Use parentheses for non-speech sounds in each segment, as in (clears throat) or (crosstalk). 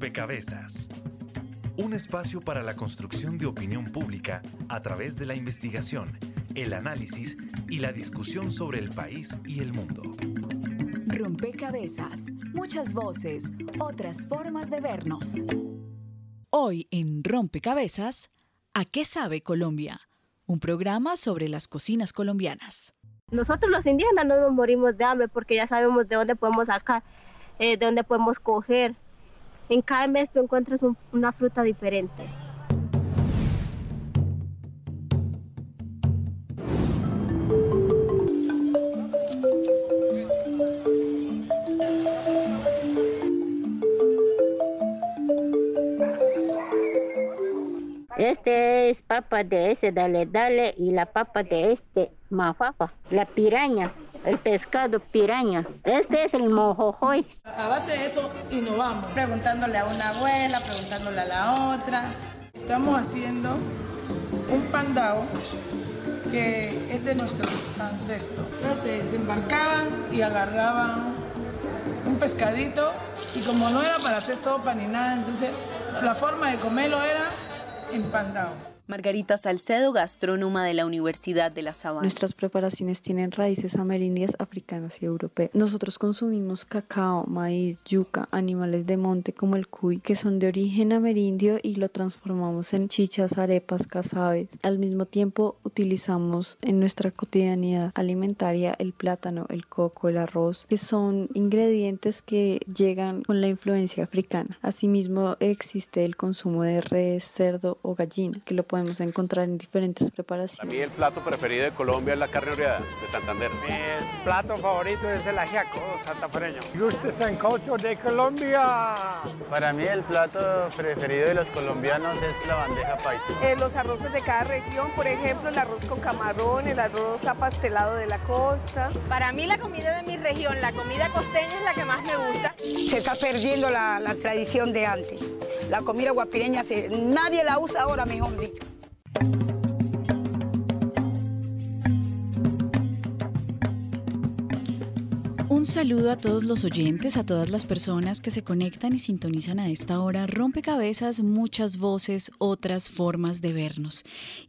Rompecabezas. Un espacio para la construcción de opinión pública a través de la investigación, el análisis y la discusión sobre el país y el mundo. Rompecabezas, muchas voces, otras formas de vernos. Hoy en Rompecabezas, ¿a qué sabe Colombia? Un programa sobre las cocinas colombianas. Nosotros los indígenas no nos morimos de hambre porque ya sabemos de dónde podemos sacar, eh, de dónde podemos coger. En cada mes tú encuentras una fruta diferente. Este es papa de ese, dale, dale, y la papa de este, mafafa, la piraña, el pescado piraña. Este es el mojojoy. A base de eso innovamos, preguntándole a una abuela, preguntándole a la otra. Estamos haciendo un pandao que es de nuestros ancestros. Entonces se embarcaban y agarraban un pescadito y como no era para hacer sopa ni nada, entonces la forma de comerlo era empandado. Margarita Salcedo, gastrónoma de la Universidad de La Sabana. Nuestras preparaciones tienen raíces amerindias, africanas y europeas. Nosotros consumimos cacao, maíz, yuca, animales de monte como el cuy, que son de origen amerindio y lo transformamos en chichas, arepas, casabes. Al mismo tiempo utilizamos en nuestra cotidianidad alimentaria el plátano, el coco, el arroz, que son ingredientes que llegan con la influencia africana. Asimismo existe el consumo de res, cerdo o gallina, que lo podemos encontrar en diferentes preparaciones. A mí el plato preferido de Colombia es la carne oreada de Santander. Mi plato favorito es el ajiaco santafereño. Guste sancocho de Colombia. Para mí el plato preferido de los colombianos es la bandeja paisa. Eh, los arroces de cada región, por ejemplo, el arroz con camarón, el arroz apastelado de la costa. Para mí la comida de mi región, la comida costeña es la que más me gusta. Se está perdiendo la, la tradición de antes. La comida guapireña se, nadie la usa ahora, mejor dicho. Saludo a todos los oyentes, a todas las personas que se conectan y sintonizan a esta hora. Rompecabezas, muchas voces, otras formas de vernos.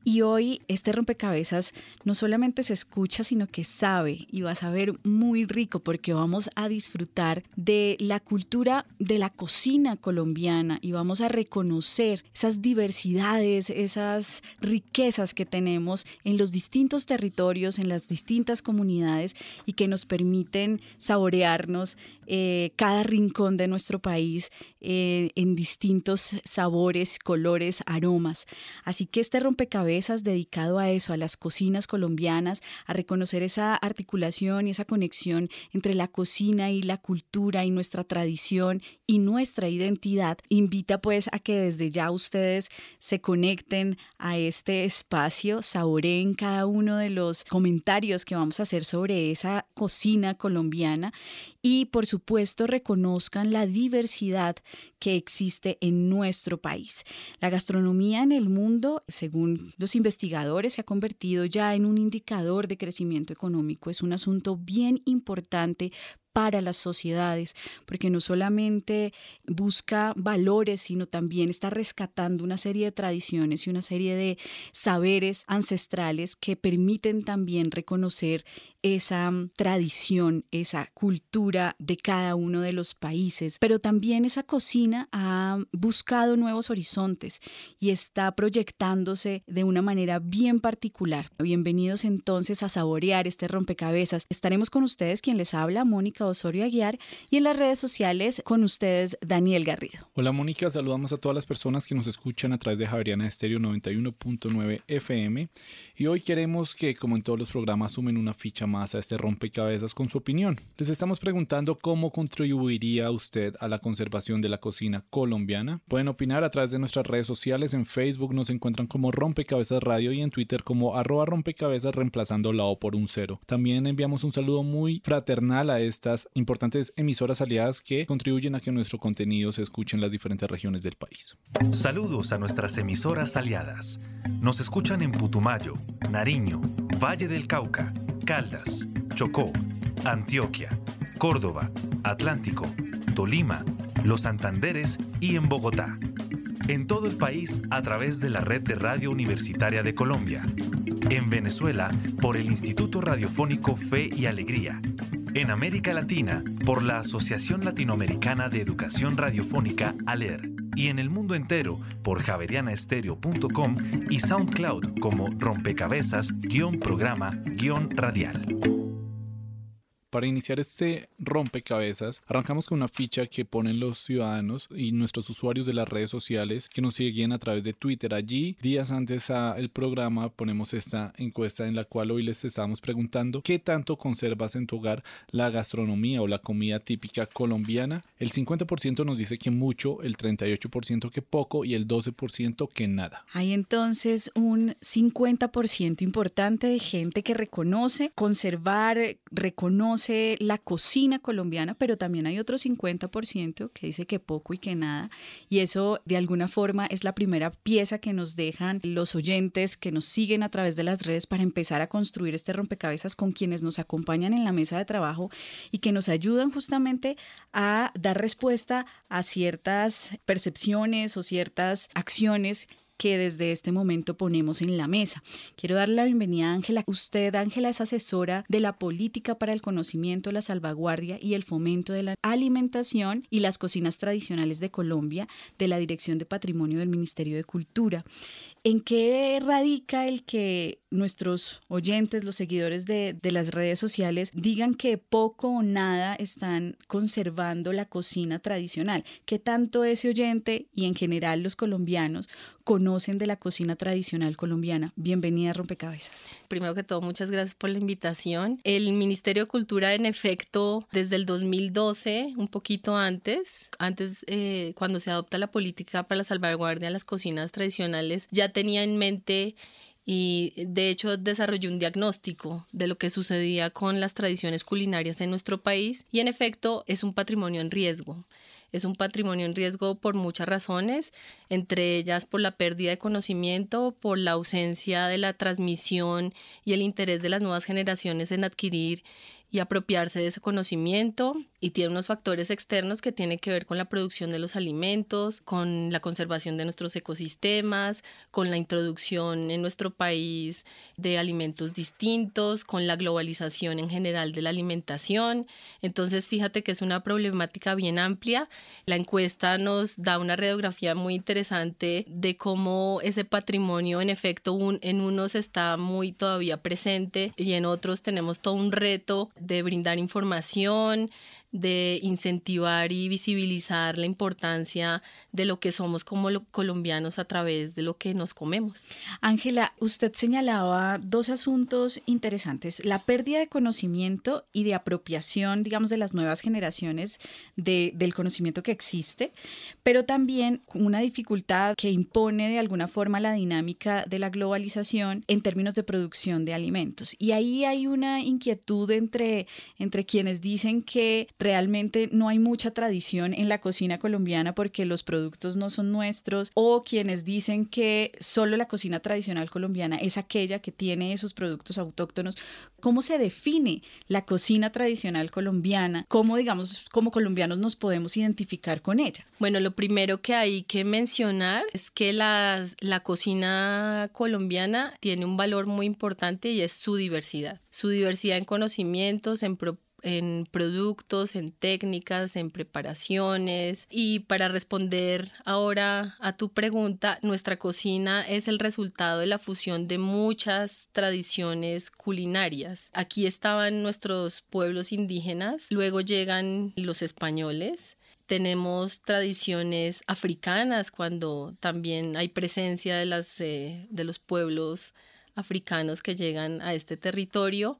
Y hoy este rompecabezas no solamente se escucha, sino que sabe y va a saber muy rico porque vamos a disfrutar de la cultura de la cocina colombiana y vamos a reconocer esas diversidades, esas riquezas que tenemos en los distintos territorios, en las distintas comunidades y que nos permiten saborearnos eh, cada rincón de nuestro país eh, en distintos sabores, colores, aromas. Así que este rompecabezas dedicado a eso, a las cocinas colombianas, a reconocer esa articulación y esa conexión entre la cocina y la cultura y nuestra tradición y nuestra identidad, invita pues a que desde ya ustedes se conecten a este espacio, saboreen cada uno de los comentarios que vamos a hacer sobre esa cocina colombiana y por supuesto reconozcan la diversidad que existe en nuestro país. La gastronomía en el mundo, según los investigadores, se ha convertido ya en un indicador de crecimiento económico. Es un asunto bien importante para las sociedades, porque no solamente busca valores, sino también está rescatando una serie de tradiciones y una serie de saberes ancestrales que permiten también reconocer esa mm, tradición, esa cultura de cada uno de los países, pero también esa cocina ha buscado nuevos horizontes y está proyectándose de una manera bien particular. Bienvenidos entonces a saborear este rompecabezas. Estaremos con ustedes quien les habla, Mónica Osorio Aguiar, y en las redes sociales con ustedes, Daniel Garrido. Hola Mónica, saludamos a todas las personas que nos escuchan a través de Javeriana Estéreo 91.9 FM y hoy queremos que, como en todos los programas, sumen una ficha más a este rompecabezas con su opinión. Les estamos preguntando cómo contribuiría usted a la conservación de la cocina colombiana. Pueden opinar a través de nuestras redes sociales. En Facebook nos encuentran como Rompecabezas Radio y en Twitter como arroba rompecabezas reemplazando la O por un cero. También enviamos un saludo muy fraternal a estas importantes emisoras aliadas que contribuyen a que nuestro contenido se escuche en las diferentes regiones del país. Saludos a nuestras emisoras aliadas. Nos escuchan en Putumayo, Nariño, Valle del Cauca, Caldas, Chocó, Antioquia, Córdoba, Atlántico, Tolima, Los Santanderes y en Bogotá. En todo el país a través de la red de Radio Universitaria de Colombia. En Venezuela por el Instituto Radiofónico Fe y Alegría. En América Latina por la Asociación Latinoamericana de Educación Radiofónica ALER y en el mundo entero por javerianaestereo.com y SoundCloud como rompecabezas-programa-radial. Para iniciar este rompecabezas, arrancamos con una ficha que ponen los ciudadanos y nuestros usuarios de las redes sociales que nos siguen a través de Twitter. Allí, días antes del programa, ponemos esta encuesta en la cual hoy les estábamos preguntando qué tanto conservas en tu hogar la gastronomía o la comida típica colombiana. El 50% nos dice que mucho, el 38% que poco y el 12% que nada. Hay entonces un 50% importante de gente que reconoce conservar, reconoce la cocina colombiana, pero también hay otro 50% que dice que poco y que nada. Y eso de alguna forma es la primera pieza que nos dejan los oyentes que nos siguen a través de las redes para empezar a construir este rompecabezas con quienes nos acompañan en la mesa de trabajo y que nos ayudan justamente a dar respuesta a ciertas percepciones o ciertas acciones que desde este momento ponemos en la mesa. Quiero darle la bienvenida a Ángela. Usted, Ángela, es asesora de la política para el conocimiento, la salvaguardia y el fomento de la alimentación y las cocinas tradicionales de Colombia de la Dirección de Patrimonio del Ministerio de Cultura. ¿En qué radica el que nuestros oyentes, los seguidores de, las redes sociales, digan que poco o nada están conservando la cocina tradicional? ¿Qué tanto ese oyente y en general los colombianos conocen de la cocina tradicional colombiana? Bienvenida a Rompecabezas. Primero que todo, muchas gracias por la invitación. El Ministerio de Cultura, en efecto, desde el 2012, un poquito antes, antes eh, cuando se adopta la política para la salvaguardia de las cocinas tradicionales, ya tenía en mente y de hecho desarrolló un diagnóstico de lo que sucedía con las tradiciones culinarias en nuestro país y en efecto es un patrimonio en riesgo. Es un patrimonio en riesgo por muchas razones, entre ellas por la pérdida de conocimiento, por la ausencia de la transmisión y el interés de las nuevas generaciones en adquirir y apropiarse de ese conocimiento y tiene unos factores externos que tienen que ver con la producción de los alimentos, con la conservación de nuestros ecosistemas, con la introducción en nuestro país de alimentos distintos, con la globalización en general de la alimentación. Entonces, fíjate que es una problemática bien amplia. La encuesta nos da una radiografía muy interesante de cómo ese patrimonio, en efecto, en unos está muy todavía presente y en otros tenemos todo un reto de brindar información, de incentivar y visibilizar la importancia de lo que somos como colombianos a través de lo que nos comemos. Ángela, usted señalaba dos asuntos interesantes, la pérdida de conocimiento y de apropiación, digamos, de las nuevas generaciones del conocimiento que existe, pero también una dificultad que impone de alguna forma la dinámica de la globalización en términos de producción de alimentos. Y ahí hay una inquietud entre, entre quienes dicen que realmente no hay mucha tradición en la cocina colombiana porque los productos no son nuestros o quienes dicen que solo la cocina tradicional colombiana es aquella que tiene esos productos autóctonos. ¿Cómo se define la cocina tradicional colombiana? ¿Cómo, digamos, como colombianos nos podemos identificar con ella? Bueno, lo primero que hay que mencionar es que la, la cocina colombiana tiene un valor muy importante y es su diversidad. Su diversidad en conocimientos, en en productos, en técnicas, en preparaciones. Y para responder ahora a tu pregunta, nuestra cocina es el resultado de la fusión de muchas tradiciones culinarias. Aquí estaban nuestros pueblos indígenas, luego llegan los españoles, tenemos tradiciones africanas cuando también hay presencia de, las, eh, de los pueblos africanos que llegan a este territorio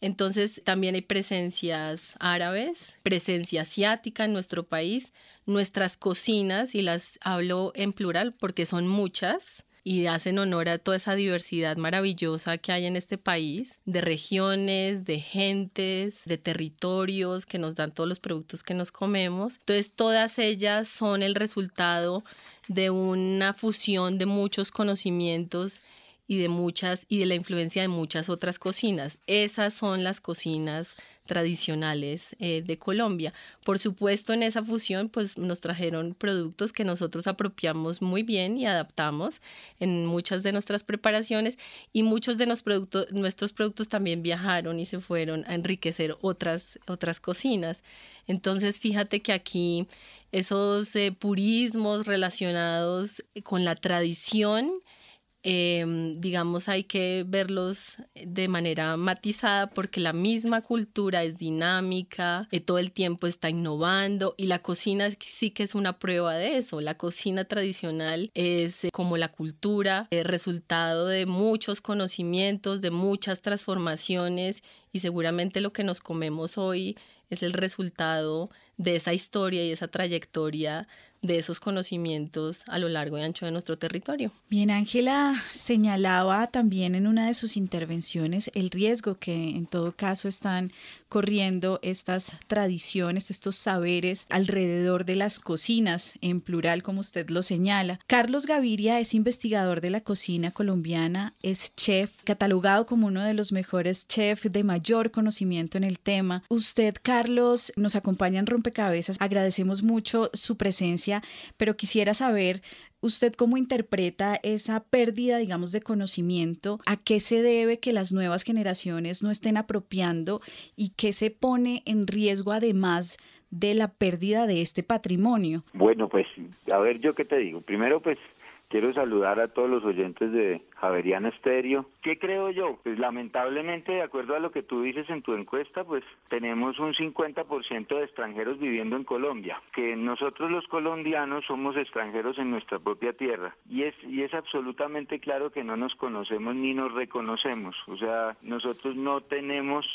entonces también hay presencias árabes, presencia asiática en nuestro país, nuestras cocinas, y las hablo en plural porque son muchas y hacen honor a toda esa diversidad maravillosa que hay en este país, de regiones, de gentes, de territorios que nos dan todos los productos que nos comemos. Entonces todas ellas son el resultado de una fusión de muchos conocimientos y de muchas y de la influencia de muchas otras cocinas. Esas son las cocinas tradicionales eh, de Colombia. Por supuesto, en esa fusión, pues nos trajeron productos que nosotros apropiamos muy bien y adaptamos en muchas de nuestras preparaciones y muchos de nuestros productos también viajaron y se fueron a enriquecer otras, otras cocinas. Entonces, fíjate que aquí esos eh, purismos relacionados con la tradición, Em, digamos, hay que verlos de manera matizada porque la misma cultura es dinámica, eh, todo el tiempo está innovando y la cocina sí que es una prueba de eso. La cocina tradicional es eh, como la cultura, el resultado de muchos conocimientos, de muchas transformaciones y seguramente lo que nos comemos hoy es el resultado de esa historia y esa trayectoria de esos conocimientos a lo largo y ancho de nuestro territorio. Bien, Ángela señalaba también en una de sus intervenciones el riesgo que en todo caso están corriendo estas tradiciones, estos saberes alrededor de las cocinas, en plural como usted lo señala. Carlos Gaviria es investigador de la cocina colombiana, es chef, catalogado como uno de los mejores chefs de mayor conocimiento en el tema. Usted, Carlos, nos acompaña en Rompecabezas. Agradecemos mucho su presencia, pero quisiera saber ¿Usted cómo interpreta esa pérdida, digamos, de conocimiento? ¿A qué se debe que las nuevas generaciones no estén apropiando y qué se pone en riesgo además de la pérdida de este patrimonio? Bueno, pues a ver yo qué te digo. Primero, pues Quiero saludar a todos los oyentes de Javeriana Estéreo. ¿Qué creo yo? Pues lamentablemente, de acuerdo a lo que tú dices en tu encuesta, pues tenemos un 50% de extranjeros viviendo en Colombia, que nosotros los colombianos somos extranjeros en nuestra propia tierra. Y es, y es absolutamente claro que no nos conocemos ni nos reconocemos. O sea, nosotros no tenemos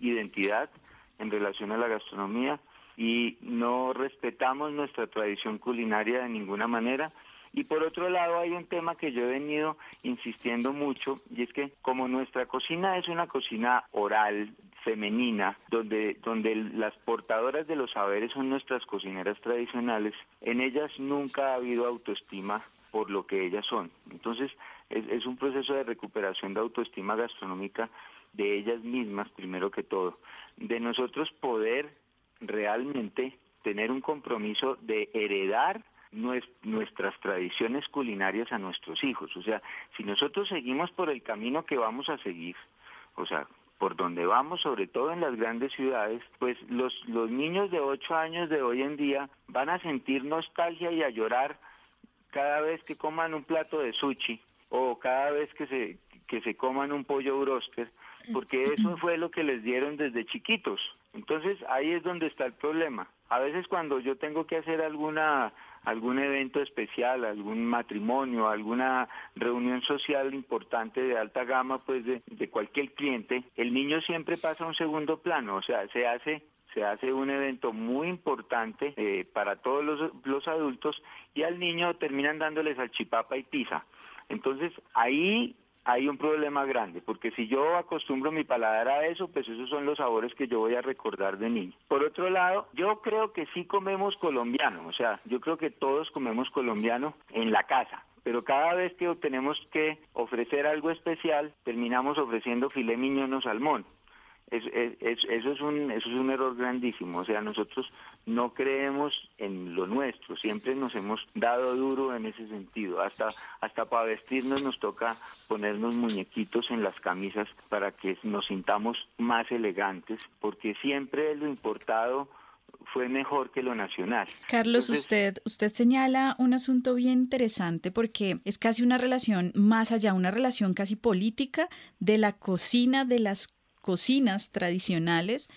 identidad en relación a la gastronomía y no respetamos nuestra tradición culinaria de ninguna manera y por otro lado hay un tema que yo he venido insistiendo mucho y es que como nuestra cocina es una cocina oral, femenina, donde, donde las portadoras de los saberes son nuestras cocineras tradicionales, en ellas nunca ha habido autoestima por lo que ellas son. Entonces es, es un proceso de recuperación de autoestima gastronómica de ellas mismas, primero que todo, de nosotros poder realmente tener un compromiso de heredar nuestras tradiciones culinarias a nuestros hijos. O sea, si nosotros seguimos por el camino que vamos a seguir, o sea, por donde vamos, sobre todo en las grandes ciudades, pues los, los niños de 8 años de hoy en día van a sentir nostalgia y a llorar cada vez que coman un plato de sushi o cada vez que se, que se coman un pollo broster, porque eso fue lo que les dieron desde chiquitos. Entonces ahí es donde está el problema. A veces cuando yo tengo que hacer alguna algún evento especial, algún matrimonio, alguna reunión social importante de alta gama, pues de, cualquier cliente, el niño siempre pasa a un segundo plano, o sea, se hace se hace un evento muy importante eh, para todos los, adultos y al niño terminan dándole salchipapa y pizza. Entonces ahí hay un problema grande, porque si yo acostumbro mi paladar a eso, pues esos son los sabores que yo voy a recordar de niño. Por otro lado, yo creo que sí comemos colombiano, o sea, yo creo que todos comemos colombiano en la casa, pero cada vez que tenemos que ofrecer algo especial, terminamos ofreciendo filé miñón o salmón eso, es un, eso es un error grandísimo. O sea, nosotros no creemos en lo nuestro, siempre nos hemos dado duro en ese sentido. Hasta, hasta para vestirnos nos toca ponernos muñequitos en las camisas para que nos sintamos más elegantes, porque siempre lo importado fue mejor que lo nacional. Carlos, usted, usted señala un asunto bien interesante porque es casi una relación más allá, una relación casi política de la cocina, de las cocinas tradicionales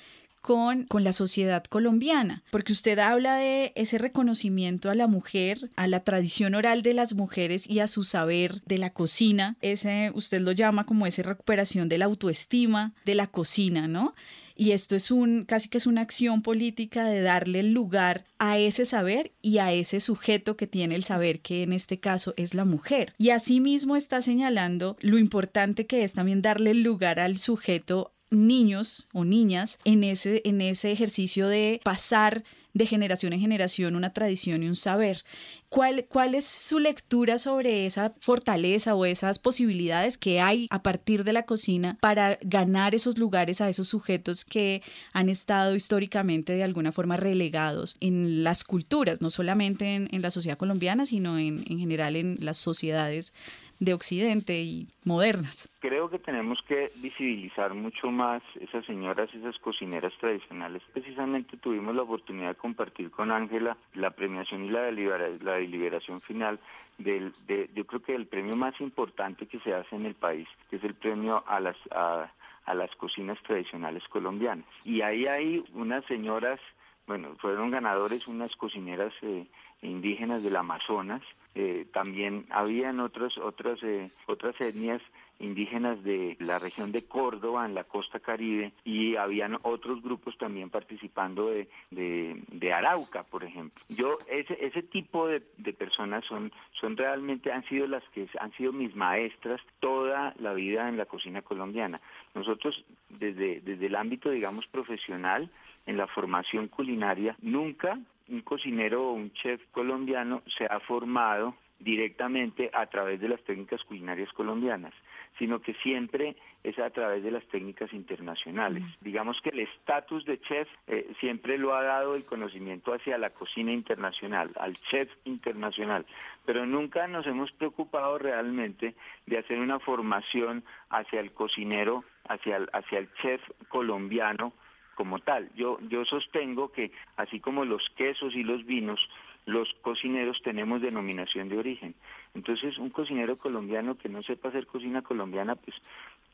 con, con, la sociedad colombiana, porque usted habla de ese reconocimiento a la mujer, a la tradición oral de las mujeres y a su saber de la cocina, ese usted lo llama como esa recuperación de la autoestima de la cocina, ¿no? Y esto es un, casi que es una acción política de darle lugar a ese saber y a ese sujeto que tiene el saber, que en este caso es la mujer. Y asimismo está señalando lo importante que es también darle lugar al sujeto niños o niñas en ese, en ese ejercicio de pasar de generación en generación una tradición y un saber. ¿Cuál, ¿Cuál es su lectura sobre esa fortaleza o esas posibilidades que hay a partir de la cocina para ganar esos lugares a esos sujetos que han estado históricamente de alguna forma relegados en las culturas, no solamente en, la sociedad colombiana, sino en, en general en las sociedades de Occidente y modernas. Creo que tenemos que visibilizar mucho más esas señoras, esas cocineras tradicionales. Precisamente tuvimos la oportunidad de compartir con Ángela la premiación y la, deliberación final del, de, yo creo que el premio más importante que se hace en el país, que es el premio a las, a, las cocinas tradicionales colombianas. Y ahí hay unas señoras, bueno, fueron ganadores unas cocineras eh, indígenas del Amazonas, eh, también habían otros, otras, eh, otras etnias indígenas de la región de Córdoba, en la costa caribe, y habían otros grupos también participando de, de, Arauca, por ejemplo. Yo, ese, ese tipo de, de, personas son, son realmente, han sido las que han sido mis maestras toda la vida en la cocina colombiana. Nosotros, desde, desde el ámbito, digamos, profesional, en la formación culinaria, nunca un cocinero o un chef colombiano se ha formado directamente a través de las técnicas culinarias colombianas, sino que siempre es a través de las técnicas internacionales. Digamos que el estatus de chef eh, siempre lo ha dado el conocimiento hacia la cocina internacional, al chef internacional, pero nunca nos hemos preocupado realmente de hacer una formación hacia el cocinero, hacia hacia el chef colombiano, como tal. Yo, yo sostengo que así como los quesos y los vinos, los cocineros tenemos denominación de origen. Entonces, un cocinero colombiano que no sepa hacer cocina colombiana, pues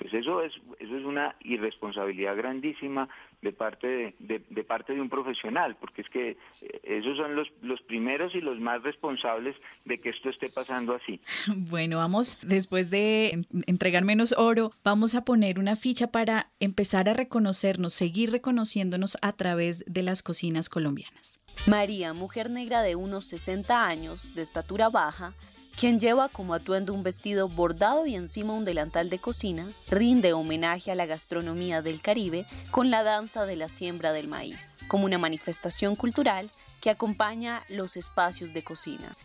pues eso es eso es una irresponsabilidad grandísima de parte de, de, parte de un profesional porque es que eh, esos son los, los primeros y los más responsables de que esto esté pasando así. (laughs) Bueno vamos después de entregar menos oro vamos a poner una ficha para empezar a reconocernos seguir reconociéndonos a través de las cocinas colombianas. María mujer negra de unos 60 años de estatura baja quien lleva como atuendo un vestido bordado y encima un delantal de cocina, rinde homenaje a la gastronomía del Caribe con la danza de la siembra del maíz, como una manifestación cultural que acompaña los espacios de cocina.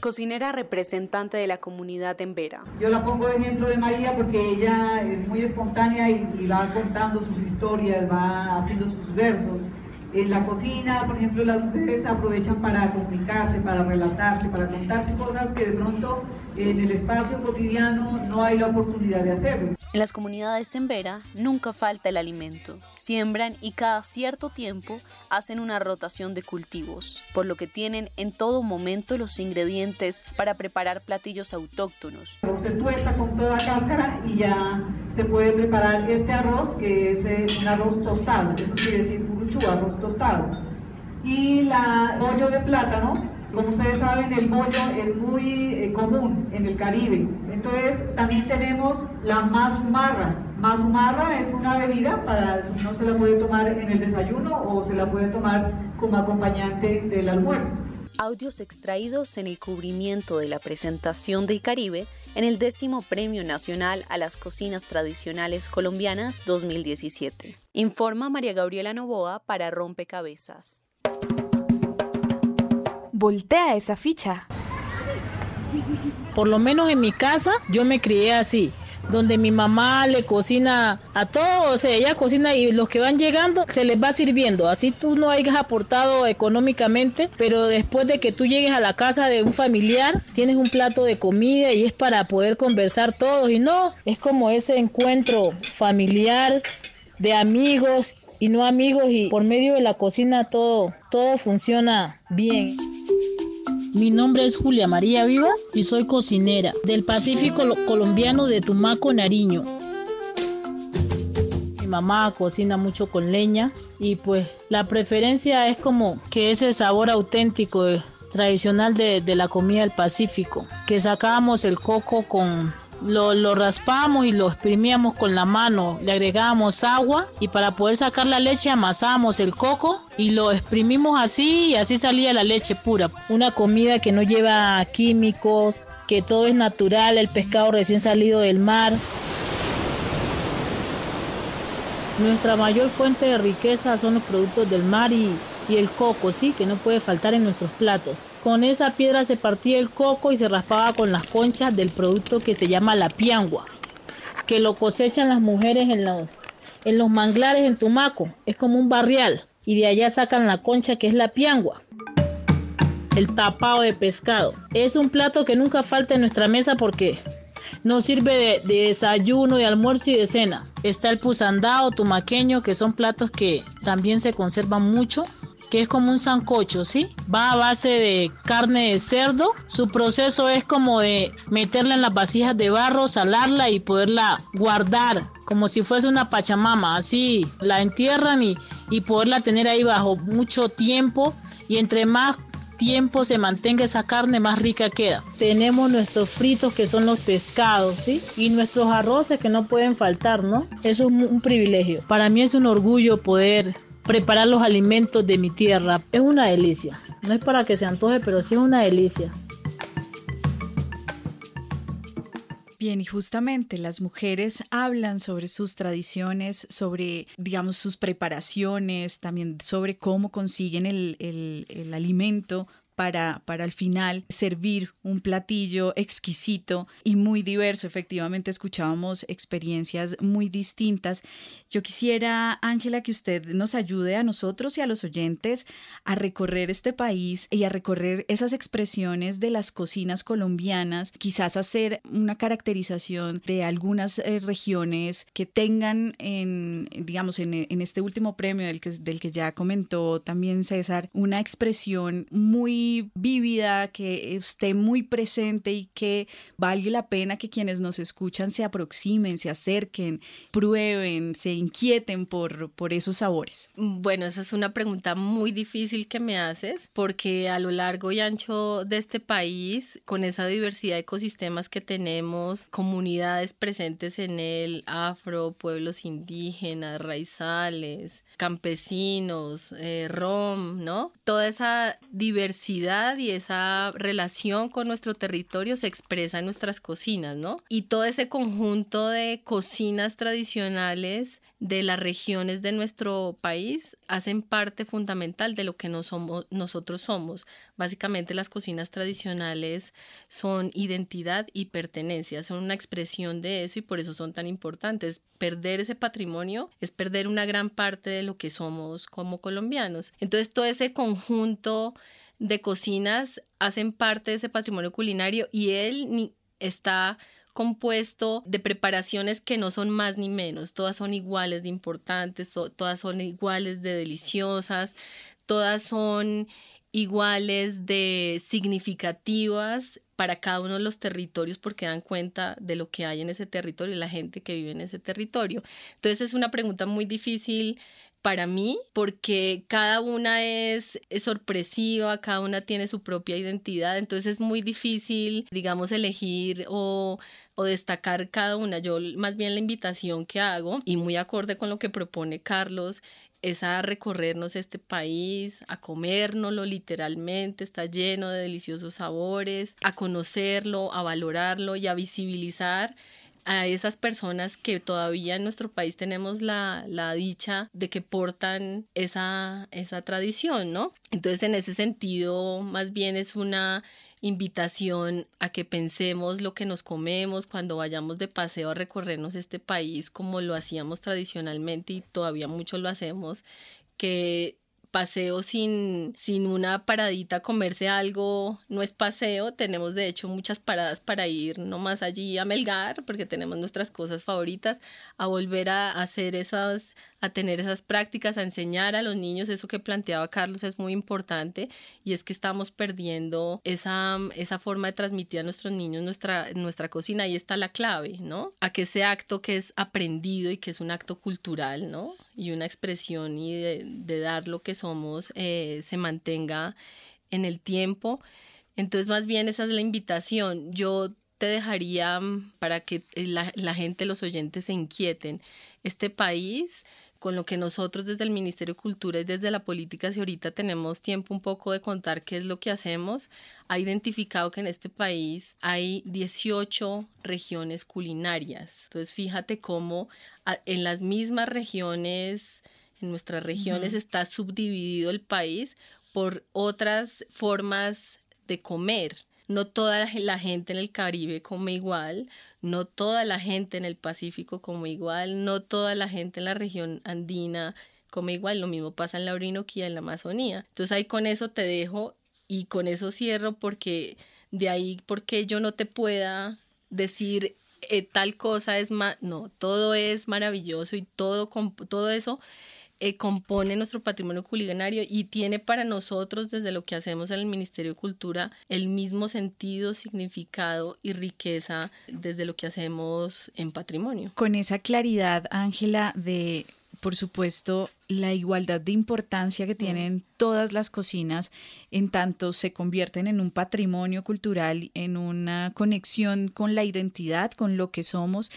Cocinera representante de la comunidad en Vera. Yo la pongo de ejemplo de María porque ella es muy espontánea y, y va contando sus historias, va haciendo sus versos en la cocina, por ejemplo, las mujeres aprovechan para comunicarse, para relatarse, para contarse cosas que de pronto en el espacio cotidiano no hay la oportunidad de hacerlo. En las comunidades en Vera nunca falta el alimento. Siembran y cada cierto tiempo hacen una rotación de cultivos, por lo que tienen en todo momento los ingredientes para preparar platillos autóctonos. Se tuesta con toda cáscara y ya se puede preparar este arroz que es eh, un arroz tostado, eso quiere decir curuchú, arroz tostado. Y la bollo de plátano, como ustedes saben, el bollo es muy eh, común en el Caribe. Entonces también tenemos la mazumarra. Mazumarra es una bebida para no se la puede tomar en el desayuno o se la puede tomar como acompañante del almuerzo. Audios extraídos en el cubrimiento de la presentación del Caribe en el décimo Premio Nacional a las Cocinas Tradicionales Colombianas 2017. Informa María Gabriela Novoa para Rompecabezas. Voltea esa ficha. Por lo menos en mi casa yo me crié así donde mi mamá le cocina a todos, o sea, ella cocina y los que van llegando se les va sirviendo, así tú no hayas aportado económicamente, pero después de que tú llegues a la casa de un familiar, tienes un plato de comida y es para poder conversar todos y no, es como ese encuentro familiar de amigos y no amigos y por medio de la cocina todo todo funciona bien. Mi nombre es Julia María Vivas y soy cocinera del Pacífico colombiano de Tumaco, Nariño. Mi mamá cocina mucho con leña y pues la preferencia es como que ese sabor auténtico tradicional de, la comida del Pacífico, que sacábamos el coco con lo, lo raspábamos y lo exprimíamos con la mano, le agregábamos agua y para poder sacar la leche amasábamos el coco y lo exprimimos así y así salía la leche pura. Una comida que no lleva químicos, que todo es natural, el pescado recién salido del mar. Nuestra mayor fuente de riqueza son los productos del mar y, y el coco, sí, que no puede faltar en nuestros platos. Con esa piedra se partía el coco y se raspaba con las conchas del producto que se llama la piangua, que lo cosechan las mujeres en los, en los manglares en Tumaco. Es como un barrial y de allá sacan la concha que es la piangua. El tapado de pescado. Es un plato que nunca falta en nuestra mesa porque nos sirve de, de, desayuno, de almuerzo y de cena. Está el pusandao, tumaqueño, que son platos que también se conservan mucho que es como un sancocho, ¿sí? Va a base de carne de cerdo. Su proceso es como de meterla en las vasijas de barro, salarla y poderla guardar como si fuese una pachamama. Así la entierran y, y poderla tener ahí bajo mucho tiempo. Y entre más tiempo se mantenga esa carne, más rica queda. Tenemos nuestros fritos que son los pescados, ¿sí? Y nuestros arroces que no pueden faltar, ¿no? Eso es un privilegio. Para mí es un orgullo poder preparar los alimentos de mi tierra. Es una delicia. No es para que se antoje, pero sí es una delicia. Bien, y justamente las mujeres hablan sobre sus tradiciones, sobre, digamos, sus preparaciones, también sobre cómo consiguen el, el, el alimento para, para al final servir un platillo exquisito y muy diverso. Efectivamente, escuchábamos experiencias muy distintas. Yo quisiera, Ángela, que usted nos ayude a nosotros y a los oyentes a recorrer este país y a recorrer esas expresiones de las cocinas colombianas, quizás hacer una caracterización de algunas eh, regiones que tengan en, digamos, en, en este último premio del que, del que ya comentó también César, una expresión muy vívida, que esté muy presente y que valga la pena que quienes nos escuchan se aproximen, se acerquen, prueben, se inquieten por, por esos sabores? Bueno, esa es una pregunta muy difícil que me haces porque a lo largo y ancho de este país, con esa diversidad de ecosistemas que tenemos, comunidades presentes en él, afro, pueblos indígenas, raizales, campesinos, eh, rom, ¿no? Toda esa diversidad y esa relación con nuestro territorio se expresa en nuestras cocinas, ¿no? Y todo ese conjunto de cocinas tradicionales de las regiones de nuestro país hacen parte fundamental de lo que nosotros somos. Básicamente las cocinas tradicionales son identidad y pertenencia, son una expresión de eso y por eso son tan importantes. Perder ese patrimonio es perder una gran parte de lo que somos como colombianos. Entonces todo ese conjunto de cocinas hacen parte de ese patrimonio culinario y él está compuesto de preparaciones que no son más ni menos, todas son iguales de importantes, todas son iguales de deliciosas, todas son iguales de significativas para cada uno de los territorios porque dan cuenta de lo que hay en ese territorio y la gente que vive en ese territorio. Entonces es una pregunta muy difícil para mí porque cada una es, sorpresiva, cada una tiene su propia identidad, entonces es muy difícil, digamos, elegir o, o destacar cada una. Yo más bien la invitación que hago y muy acorde con lo que propone Carlos es a recorrernos este país, a comérnoslo literalmente, está lleno de deliciosos sabores, a conocerlo, a valorarlo y a visibilizar a esas personas que todavía en nuestro país tenemos la, la dicha de que portan esa, esa tradición, ¿no? Entonces, en ese sentido, más bien es una invitación a que pensemos lo que nos comemos cuando vayamos de paseo a recorrernos este país como lo hacíamos tradicionalmente y todavía mucho lo hacemos, que paseo sin, sin una paradita, comerse algo, no es paseo. Tenemos de hecho muchas paradas para ir nomás allí a Melgar, porque tenemos nuestras cosas favoritas, a volver a hacer esas a tener esas prácticas, a enseñar a los niños, eso que planteaba Carlos es muy importante y es que estamos perdiendo esa, esa forma de transmitir a nuestros niños nuestra, nuestra cocina, ahí está la clave, ¿no? A que ese acto que es aprendido y que es un acto cultural, ¿no? Y una expresión y de, dar lo que somos eh, se mantenga en el tiempo. Entonces, más bien esa es la invitación. Yo te dejaría mm, para que la, la gente, los oyentes se inquieten. Este país con lo que nosotros desde el Ministerio de Cultura y desde la política, si ahorita tenemos tiempo un poco de contar qué es lo que hacemos, ha identificado que en este país hay 18 regiones culinarias. Entonces, fíjate cómo en las mismas regiones, en nuestras regiones está subdividido el país por otras formas de comer. No toda la gente en el Caribe come igual, no toda la gente en el Pacífico come igual, no toda la gente en la región andina come igual, lo mismo pasa en la Orinoquía, en la Amazonía. Entonces ahí con eso te dejo y con eso cierro porque de ahí porque yo no te pueda decir eh, tal cosa es más, no, todo es maravilloso y todo, todo eso eh, compone nuestro patrimonio culinario y tiene para nosotros, desde lo que hacemos en el Ministerio de Cultura, el mismo sentido, significado y riqueza desde lo que hacemos en patrimonio. Con esa claridad, Ángela, de, por supuesto, la igualdad de importancia que tienen todas las cocinas en tanto se convierten en un patrimonio cultural, en una conexión con la identidad, con lo que somos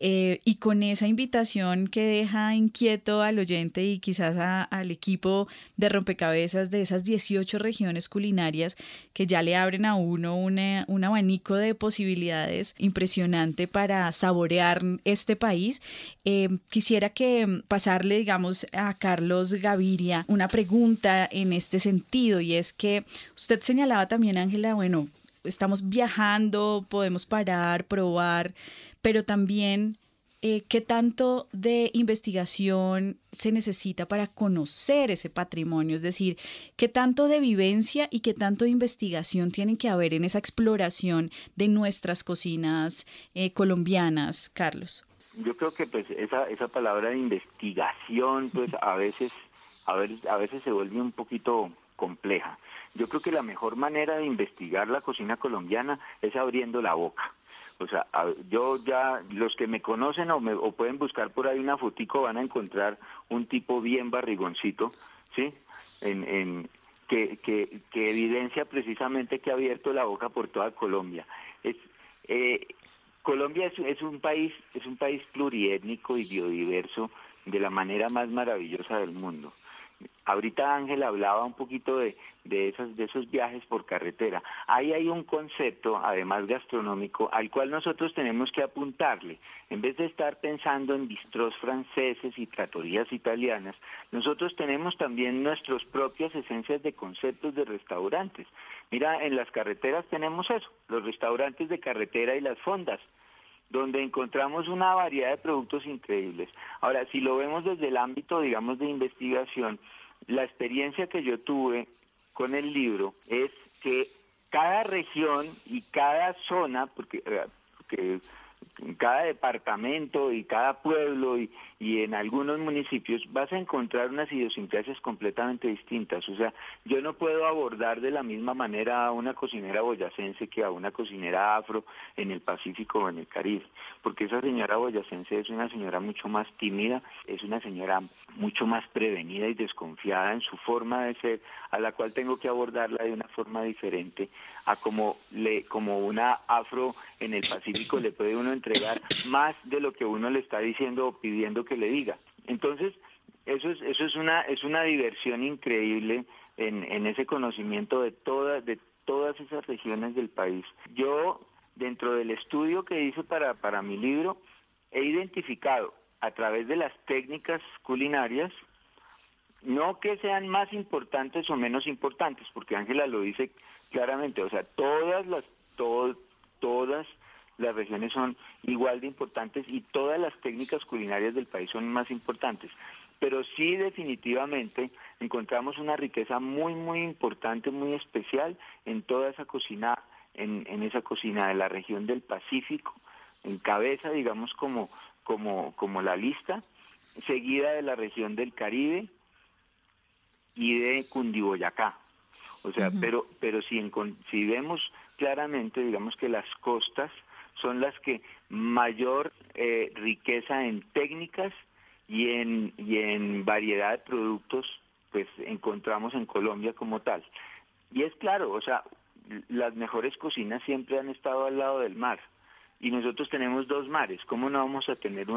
eh, y con esa invitación que deja inquieto al oyente y quizás al equipo de rompecabezas de esas 18 regiones culinarias que ya le abren a uno un abanico de posibilidades impresionante para saborear este país. Eh, quisiera que pasarle, digamos, a Carlos Gaviria una pregunta en este sentido y es que usted señalaba también, Ángela, bueno, estamos viajando, podemos parar, probar, pero también eh, qué tanto de investigación se necesita para conocer ese patrimonio, es decir, qué tanto de vivencia y qué tanto de investigación tienen que haber en esa exploración de nuestras cocinas eh, colombianas, Carlos yo creo que pues esa esa palabra de investigación pues a veces a veces a veces se vuelve un poquito compleja. Yo creo que la mejor manera de investigar la cocina colombiana es abriendo la boca. O sea, yo ya, los que me conocen o, me, o pueden buscar por ahí una fotico van a encontrar un tipo bien barrigoncito, ¿sí? En, en, que, que, que evidencia precisamente que ha abierto la boca por toda Colombia. Es, eh, Colombia es, es, un país es un país pluriétnico y biodiverso de la manera más maravillosa del mundo. Ahorita Ángel hablaba un poquito de, de, esos, de esos viajes por carretera. Ahí hay un concepto, además gastronómico, al cual nosotros tenemos que apuntarle. En vez de estar pensando en bistros franceses y tratorías italianas, nosotros tenemos también nuestras propias esencias de conceptos de restaurantes. Mira, en las carreteras tenemos eso, los restaurantes de carretera y las fondas donde encontramos una variedad de productos increíbles. Ahora, si lo vemos desde el ámbito, digamos, de investigación, la experiencia que yo tuve con el libro es que cada región y cada zona, porque, eh, porque cada departamento y cada pueblo y, y, en algunos municipios vas a encontrar unas idiosincrasias completamente distintas. O sea, yo no puedo abordar de la misma manera a una cocinera boyacense que a una cocinera afro en el Pacífico o en el Caribe, porque esa señora boyacense es una señora mucho más tímida, es una señora mucho más prevenida y desconfiada en su forma de ser, a la cual tengo que abordarla de una forma diferente a como le como una afro en el Pacífico le puede uno entregar más de lo que uno le está diciendo o pidiendo que le diga. Entonces, eso es eso es una es una diversión increíble en, en ese conocimiento de todas de todas esas regiones del país. Yo dentro del estudio que hice para para mi libro he identificado a través de las técnicas culinarias no que sean más importantes o menos importantes, porque Ángela lo dice claramente, o sea, todas las todas las regiones son igual de importantes y todas las técnicas culinarias del país son más importantes. Pero sí definitivamente encontramos una riqueza muy, muy importante, muy especial en toda esa cocina, en, en esa cocina de la región del Pacífico, en cabeza, digamos, como, como, como la lista, seguida de la región del Caribe, y de Cundiboyacá. O sea, pero pero si, si vemos claramente, digamos que las costas son las que mayor eh, riqueza en técnicas y en, y en variedad de productos pues encontramos en Colombia como tal. Y es claro, o sea, las mejores cocinas siempre han estado al lado del mar y nosotros tenemos dos mares, ¿cómo no vamos a tener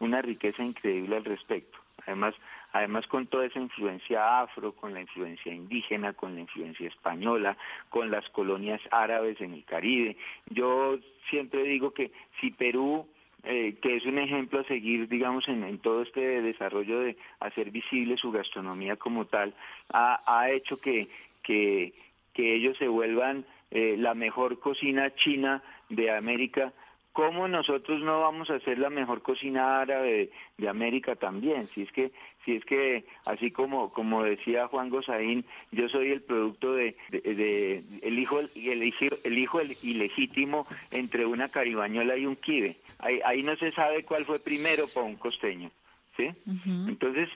una riqueza increíble al respecto? Además, además con toda esa influencia afro, con la influencia indígena, con la influencia española, con las colonias árabes en el Caribe. Yo siempre digo que si Perú eh, que es un ejemplo a seguir, digamos, en, todo este desarrollo de hacer visible su gastronomía como tal, ha, hecho que, que, ellos se vuelvan eh, la mejor cocina china de América ¿cómo nosotros no vamos a hacer la mejor cocina árabe de, América también? Si es que, si es que así como, como decía Juan Gozaín, yo soy el producto de, el hijo, el, el hijo ilegítimo entre una caribañola y un kibe. Ahí, ahí no se sabe cuál fue primero para un costeño, ¿sí? Entonces,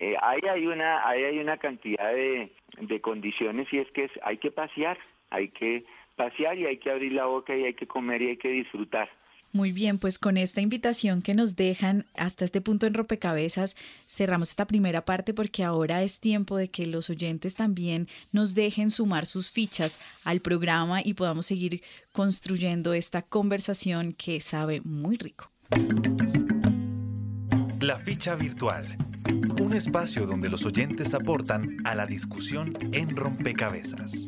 eh, ahí hay una, ahí hay una cantidad de, de condiciones y es que hay que pasear, hay que pasear y hay que abrir la boca y hay que comer y hay que disfrutar. Muy bien, pues con esta invitación que nos dejan hasta este punto en Rompecabezas, cerramos esta primera parte porque ahora es tiempo de que los oyentes también nos dejen sumar sus fichas al programa y podamos seguir construyendo esta conversación que sabe muy rico. La ficha virtual. Un espacio donde los oyentes aportan a la discusión en Rompecabezas.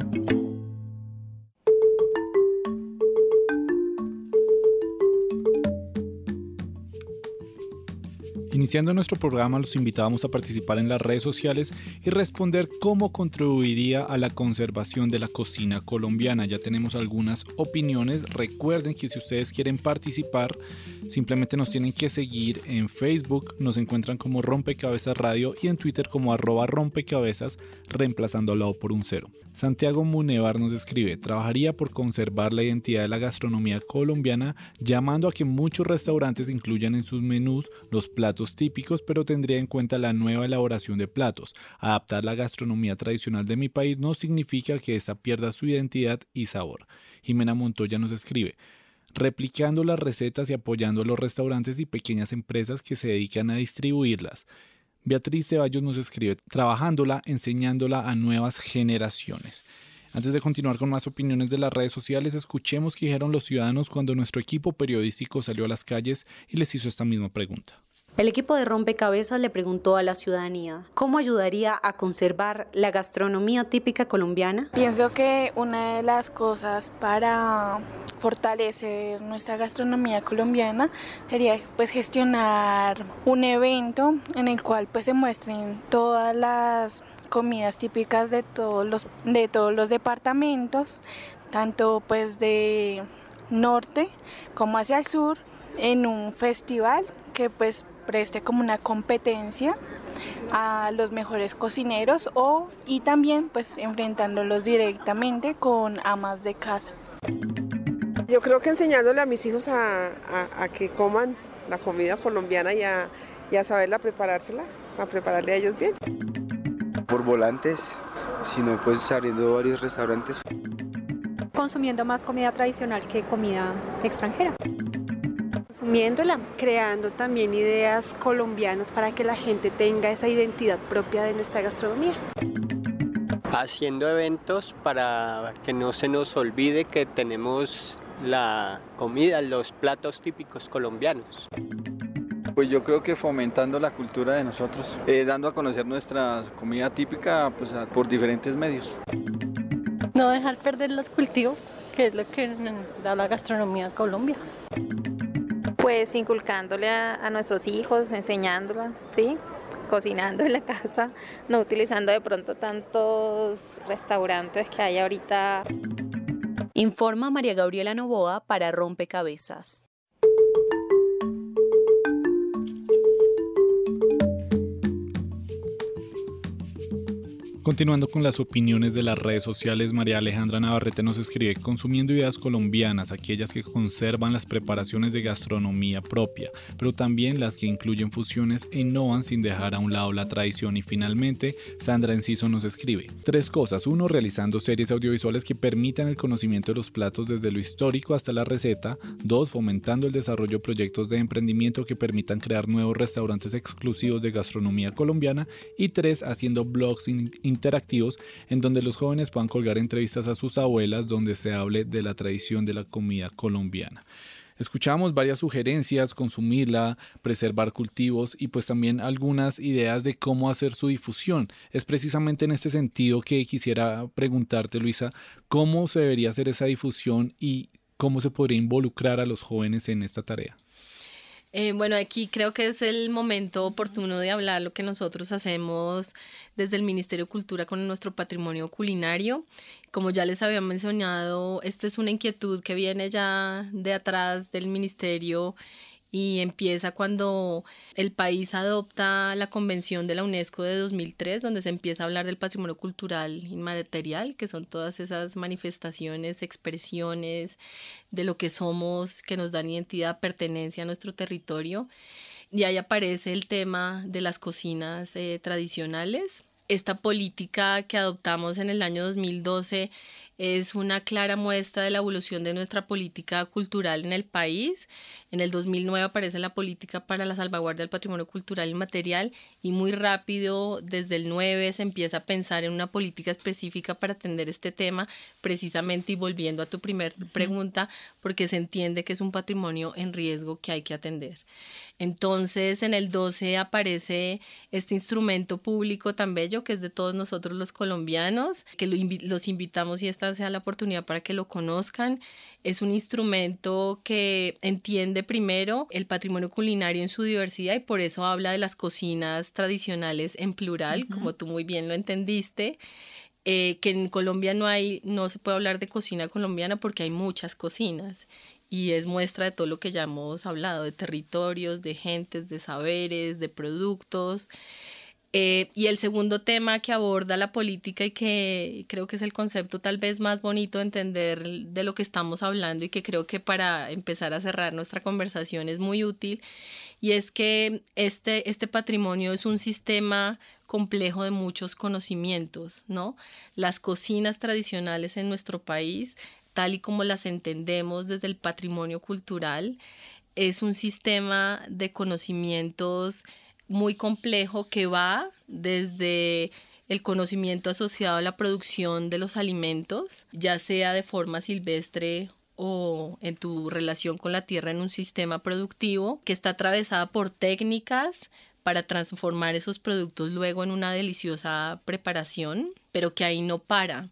Iniciando nuestro programa los invitábamos a participar en las redes sociales y responder cómo contribuiría a la conservación de la cocina colombiana. Ya tenemos algunas opiniones. Recuerden que si ustedes quieren participar, simplemente nos tienen que seguir en Facebook, nos encuentran como Rompecabezas Radio y en Twitter como arroba rompecabezas, reemplazando al lado por un cero. Santiago Munevar nos escribe, trabajaría por conservar la identidad de la gastronomía colombiana, llamando a que muchos restaurantes incluyan en sus menús los platos típicos, pero tendría en cuenta la nueva elaboración de platos. Adaptar la gastronomía tradicional de mi país no significa que ésta pierda su identidad y sabor. Jimena Montoya nos escribe, replicando las recetas y apoyando a los restaurantes y pequeñas empresas que se dedican a distribuirlas. Beatriz Ceballos nos escribe, trabajándola, enseñándola a nuevas generaciones. Antes de continuar con más opiniones de las redes sociales, escuchemos qué dijeron los ciudadanos cuando nuestro equipo periodístico salió a las calles y les hizo esta misma pregunta. El equipo de Rompecabezas le preguntó a la ciudadanía cómo ayudaría a conservar la gastronomía típica colombiana. Pienso que una de las cosas para fortalecer nuestra gastronomía colombiana sería pues gestionar un evento en el cual pues se muestren todas las comidas típicas de todos los de todos los departamentos, tanto pues de norte como hacia el sur en un festival que pues preste como una competencia a los mejores cocineros o y también pues enfrentándolos directamente con amas de casa. Yo creo que enseñándole a mis hijos a, que coman la comida colombiana y a, y a saberla preparársela, a prepararle a ellos bien. Por volantes, sino pues abriendo varios restaurantes. Consumiendo más comida tradicional que comida extranjera consumiéndola, creando también ideas colombianas para que la gente tenga esa identidad propia de nuestra gastronomía. Haciendo eventos para que no se nos olvide que tenemos la comida, los platos típicos colombianos. Pues yo creo que fomentando la cultura de nosotros, eh, dando a conocer nuestra comida típica pues, por diferentes medios. No dejar perder los cultivos, que es lo que da la gastronomía a Colombia pues inculcándole a, nuestros hijos, enseñándola, ¿sí? cocinando en la casa, no utilizando de pronto tantos restaurantes que hay ahorita. Informa María Gabriela Novoa para Rompecabezas. Continuando con las opiniones de las redes sociales, María Alejandra Navarrete nos escribe, consumiendo ideas colombianas, aquellas que conservan las preparaciones de gastronomía propia, pero también las que incluyen fusiones e innovan sin dejar a un lado la tradición. Y finalmente, Sandra Enciso nos escribe, tres cosas. Uno, realizando series audiovisuales que permitan el conocimiento de los platos desde lo histórico hasta la receta. Dos, fomentando el desarrollo de proyectos de emprendimiento que permitan crear nuevos restaurantes exclusivos de gastronomía colombiana. Y tres, haciendo blogs interactivos en donde los jóvenes puedan colgar entrevistas a sus abuelas donde se hable de la tradición de la comida colombiana. Escuchamos varias sugerencias, consumirla, preservar cultivos y pues también algunas ideas de cómo hacer su difusión. Es precisamente en este sentido que quisiera preguntarte, Luisa, cómo se debería hacer esa difusión y cómo se podría involucrar a los jóvenes en esta tarea. Eh, bueno, aquí creo que es el momento oportuno de hablar lo que nosotros hacemos desde el Ministerio de Cultura con nuestro patrimonio culinario. Como ya les había mencionado, esta es una inquietud que viene ya de atrás del Ministerio y empieza cuando el país adopta la Convención de la UNESCO de 2003, donde se empieza a hablar del patrimonio cultural inmaterial, que son todas esas manifestaciones, expresiones de lo que somos, que nos dan identidad, pertenencia a nuestro territorio. Y ahí aparece el tema de las cocinas eh, tradicionales. Esta política que adoptamos en el año 2012 es una clara muestra de la evolución de nuestra política cultural en el país. En el 2009 aparece la política para la salvaguardia del patrimonio cultural inmaterial y muy rápido, desde el 9, se empieza a pensar en una política específica para atender este tema, precisamente y volviendo a tu primera pregunta, porque se entiende que es un patrimonio en riesgo que hay que atender. Entonces, en el 12 aparece este instrumento público tan bello que es de todos nosotros los colombianos, que los invitamos y esta sea la oportunidad para que lo conozcan. Es un instrumento que entiende primero el patrimonio culinario en su diversidad y por eso habla de las cocinas tradicionales en plural, como tú muy bien lo entendiste. Eh, que en Colombia no hay, no se puede hablar de cocina colombiana porque hay muchas cocinas y es muestra de todo lo que ya hemos hablado, de territorios, de gentes, de saberes, de productos. Eh, y el segundo tema que aborda la política y que creo que es el concepto tal vez más bonito de entender de lo que estamos hablando y que creo que para empezar a cerrar nuestra conversación es muy útil, y es que este, este patrimonio es un sistema complejo de muchos conocimientos, ¿no? Las cocinas tradicionales en nuestro país, tal y como las entendemos desde el patrimonio cultural, es un sistema de conocimientos muy complejo que va desde el conocimiento asociado a la producción de los alimentos, ya sea de forma silvestre o en tu relación con la tierra en un sistema productivo, que está atravesada por técnicas para transformar esos productos luego en una deliciosa preparación, pero que ahí no para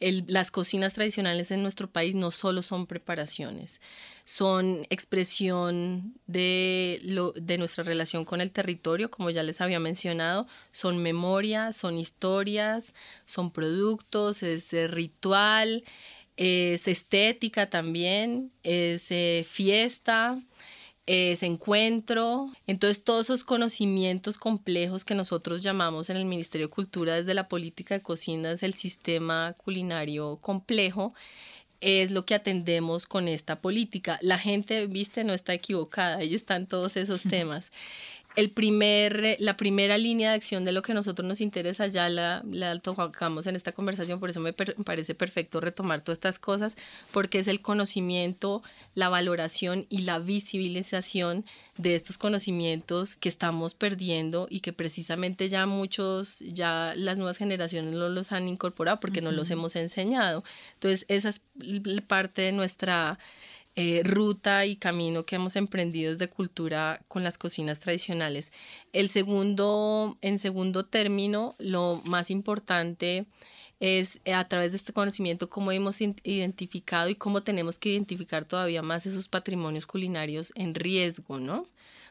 las cocinas tradicionales en nuestro país no solo son preparaciones, son expresión de, de nuestra relación con el territorio, como ya les había mencionado, son memoria, son historias, son productos, es ritual, es estética también, es eh, fiesta ese encuentro. Entonces, todos esos conocimientos complejos que nosotros llamamos en el Ministerio de Cultura desde la política de cocinas, el sistema culinario complejo, es lo que atendemos con esta política. La gente, viste, no está equivocada, ahí están todos esos (laughs) temas el primer, la primera línea de acción de lo que nosotros nos interesa ya la, la tocamos en esta conversación, por eso me parece perfecto retomar todas estas cosas, porque es el conocimiento, la valoración y la visibilización de estos conocimientos que estamos perdiendo y que precisamente ya muchos, ya las nuevas generaciones no los han incorporado porque no los hemos enseñado. Entonces, esa es parte de nuestra eh, ruta y camino que hemos emprendido desde cultura con las cocinas tradicionales. El segundo, en segundo término, lo más importante es eh, a través de este conocimiento cómo hemos identificado y cómo tenemos que identificar todavía más esos patrimonios culinarios en riesgo, ¿no?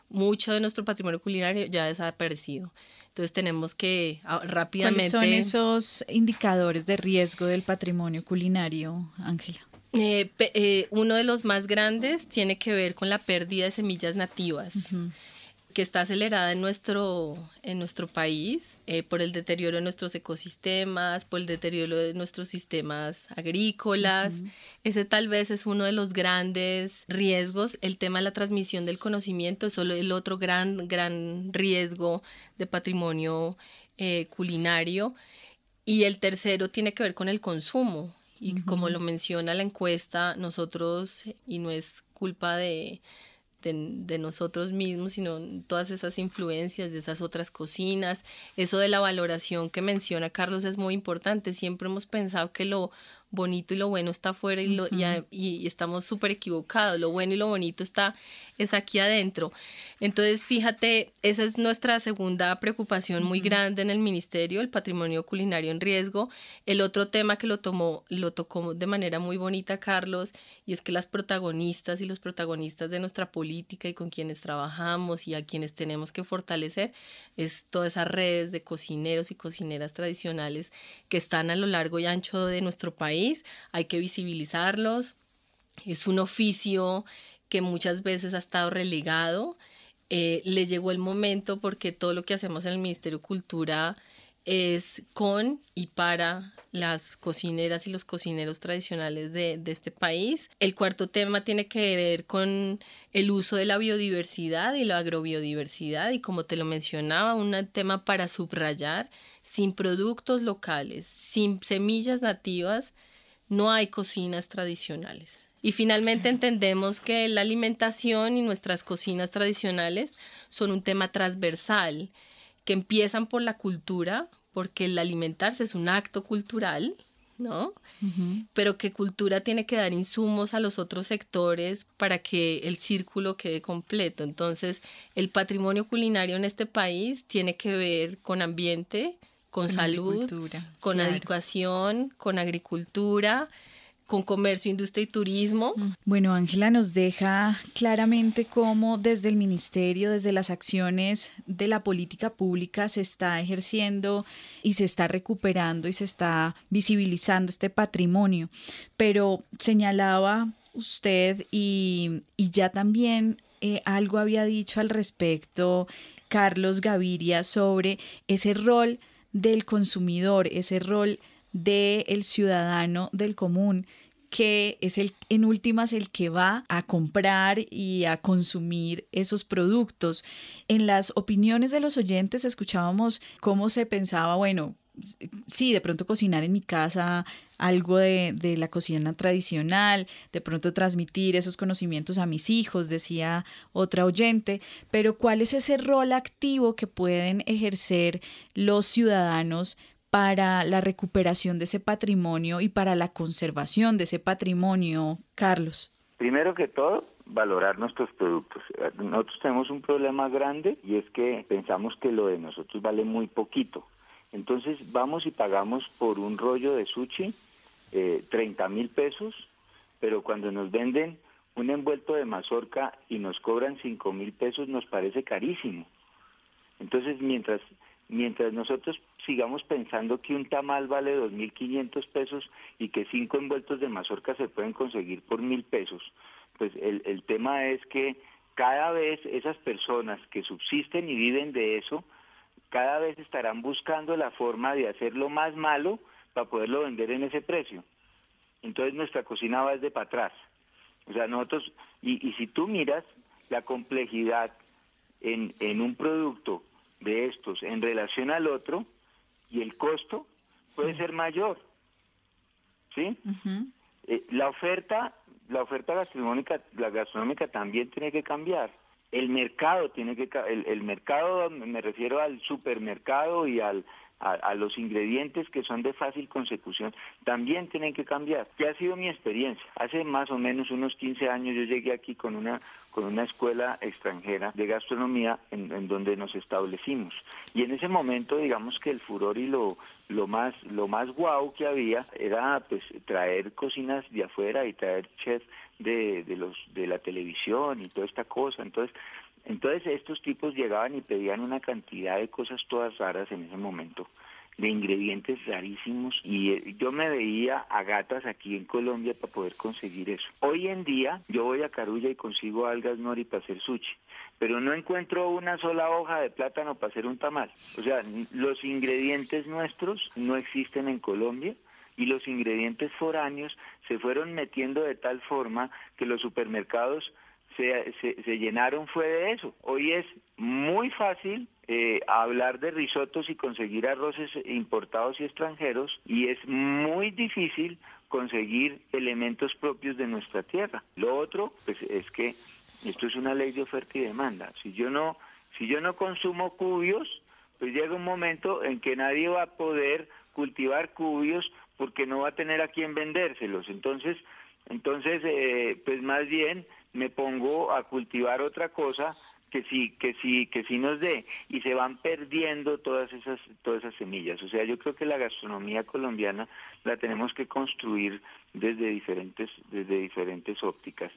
Mucho de nuestro patrimonio culinario ya ha desaparecido. Entonces tenemos que ah, rápidamente... ¿Cuáles son esos indicadores de riesgo del patrimonio culinario, Ángela? Eh, eh, uno de los más grandes tiene que ver con la pérdida de semillas nativas. que está acelerada en nuestro, en nuestro país eh, por el deterioro de nuestros ecosistemas, por el deterioro de nuestros sistemas agrícolas. Ese tal vez es uno de los grandes riesgos. El tema de la transmisión del conocimiento es solo el otro gran, gran riesgo de patrimonio culinario. Y el tercero tiene que ver con el consumo. Y como lo menciona la encuesta, nosotros, y no es culpa de, de, nosotros mismos, sino todas esas influencias de esas otras cocinas. Eso de la valoración que menciona Carlos es muy importante. Siempre hemos pensado que lo bonito y lo bueno está afuera y, lo, y, estamos súper equivocados. Lo bueno y lo bonito está es aquí adentro. Entonces, fíjate, esa es nuestra segunda preocupación muy grande en el ministerio, el patrimonio culinario en riesgo. El otro tema que lo tomó, lo tocó de manera muy bonita Carlos, y es que las protagonistas y los protagonistas de nuestra política y con quienes trabajamos y a quienes tenemos que fortalecer es todas esas redes de cocineros y cocineras tradicionales que están a lo largo y ancho de nuestro país hay que visibilizarlos. Es un oficio que muchas veces ha estado relegado. Eh, le llegó el momento porque todo lo que hacemos en el Ministerio de Cultura es con y para las cocineras y los cocineros tradicionales de, de, este país. El cuarto tema tiene que ver con el uso de la biodiversidad y la agrobiodiversidad y como te lo mencionaba, un tema para subrayar, sin productos locales, sin semillas nativas, no hay cocinas tradicionales. Y finalmente entendemos que la alimentación y nuestras cocinas tradicionales son un tema transversal, que empiezan por la cultura, porque el alimentarse es un acto cultural, ¿no? Pero que cultura tiene que dar insumos a los otros sectores para que el círculo quede completo. Entonces, el patrimonio culinario en este país tiene que ver con ambiente, con, salud, con educación, con agricultura, con comercio, industria y turismo. Bueno, Ángela nos deja claramente cómo desde el ministerio, desde las acciones de la política pública se está ejerciendo y se está recuperando y se está visibilizando este patrimonio. Pero señalaba usted y, ya también eh, algo había dicho al respecto Carlos Gaviria sobre ese rol del consumidor, ese rol del ciudadano del común que es el en últimas el que va a comprar y a consumir esos productos. En las opiniones de los oyentes escuchábamos cómo se pensaba, bueno, sí, de pronto cocinar en mi casa algo de, de, la cocina tradicional, de pronto transmitir esos conocimientos a mis hijos, decía otra oyente, pero ¿cuál es ese rol activo que pueden ejercer los ciudadanos para la recuperación de ese patrimonio y para la conservación de ese patrimonio, Carlos? Primero que todo, valorar nuestros productos. Nosotros tenemos un problema grande y es que pensamos que lo de nosotros vale muy poquito. Entonces vamos y pagamos por un rollo de sushi eh, 30 mil pesos, pero cuando nos venden un envuelto de mazorca y nos cobran 5 mil pesos nos parece carísimo. Entonces mientras, mientras nosotros sigamos pensando que un tamal vale 2.500 pesos y que cinco envueltos de mazorca se pueden conseguir por mil pesos, pues el, el tema es que cada vez esas personas que subsisten y viven de eso, cada vez estarán buscando la forma de hacerlo más malo para poderlo vender en ese precio. Entonces nuestra cocina va desde para atrás. O sea, nosotros, y, y si tú miras la complejidad en, en un producto de estos en relación al otro y el costo puede ser mayor. ¿Sí? Eh, la oferta, la oferta gastronómica, la gastronómica también tiene que cambiar el mercado tiene que el, el mercado me refiero al supermercado y al a, los ingredientes que son de fácil consecución también tienen que cambiar. ¿Qué ha sido mi experiencia? Hace más o menos unos 15 años yo llegué aquí con una con una escuela extranjera de gastronomía en, en, donde nos establecimos y en ese momento digamos que el furor y lo lo más lo más guau que había era pues traer cocinas de afuera y traer chefs de, de los de la televisión y toda esta cosa entonces entonces estos tipos llegaban y pedían una cantidad de cosas todas raras en ese momento, de ingredientes rarísimos y eh, yo me veía a gatas aquí en Colombia para poder conseguir eso. Hoy en día yo voy a Carulla y consigo algas nori para hacer sushi, pero no encuentro una sola hoja de plátano para hacer un tamal. O sea, los ingredientes nuestros no existen en Colombia y los ingredientes foráneos se fueron metiendo de tal forma que los supermercados se, se, llenaron fue de eso. Hoy es muy fácil eh, hablar de risotos y conseguir arroces importados y extranjeros y es muy difícil conseguir elementos propios de nuestra tierra. Lo otro pues, es que Esto es una ley de oferta y demanda. Si yo no, si yo no consumo cubios, pues llega un momento en que nadie va a poder cultivar cubios porque no va a tener a quién vendérselos. Entonces, entonces, eh, pues más bien me pongo a cultivar otra cosa que sí que sí que sí nos dé. Y se van perdiendo todas esas todas esas semillas. O sea yo creo que la gastronomía colombiana la tenemos que construir desde diferentes desde diferentes ópticas.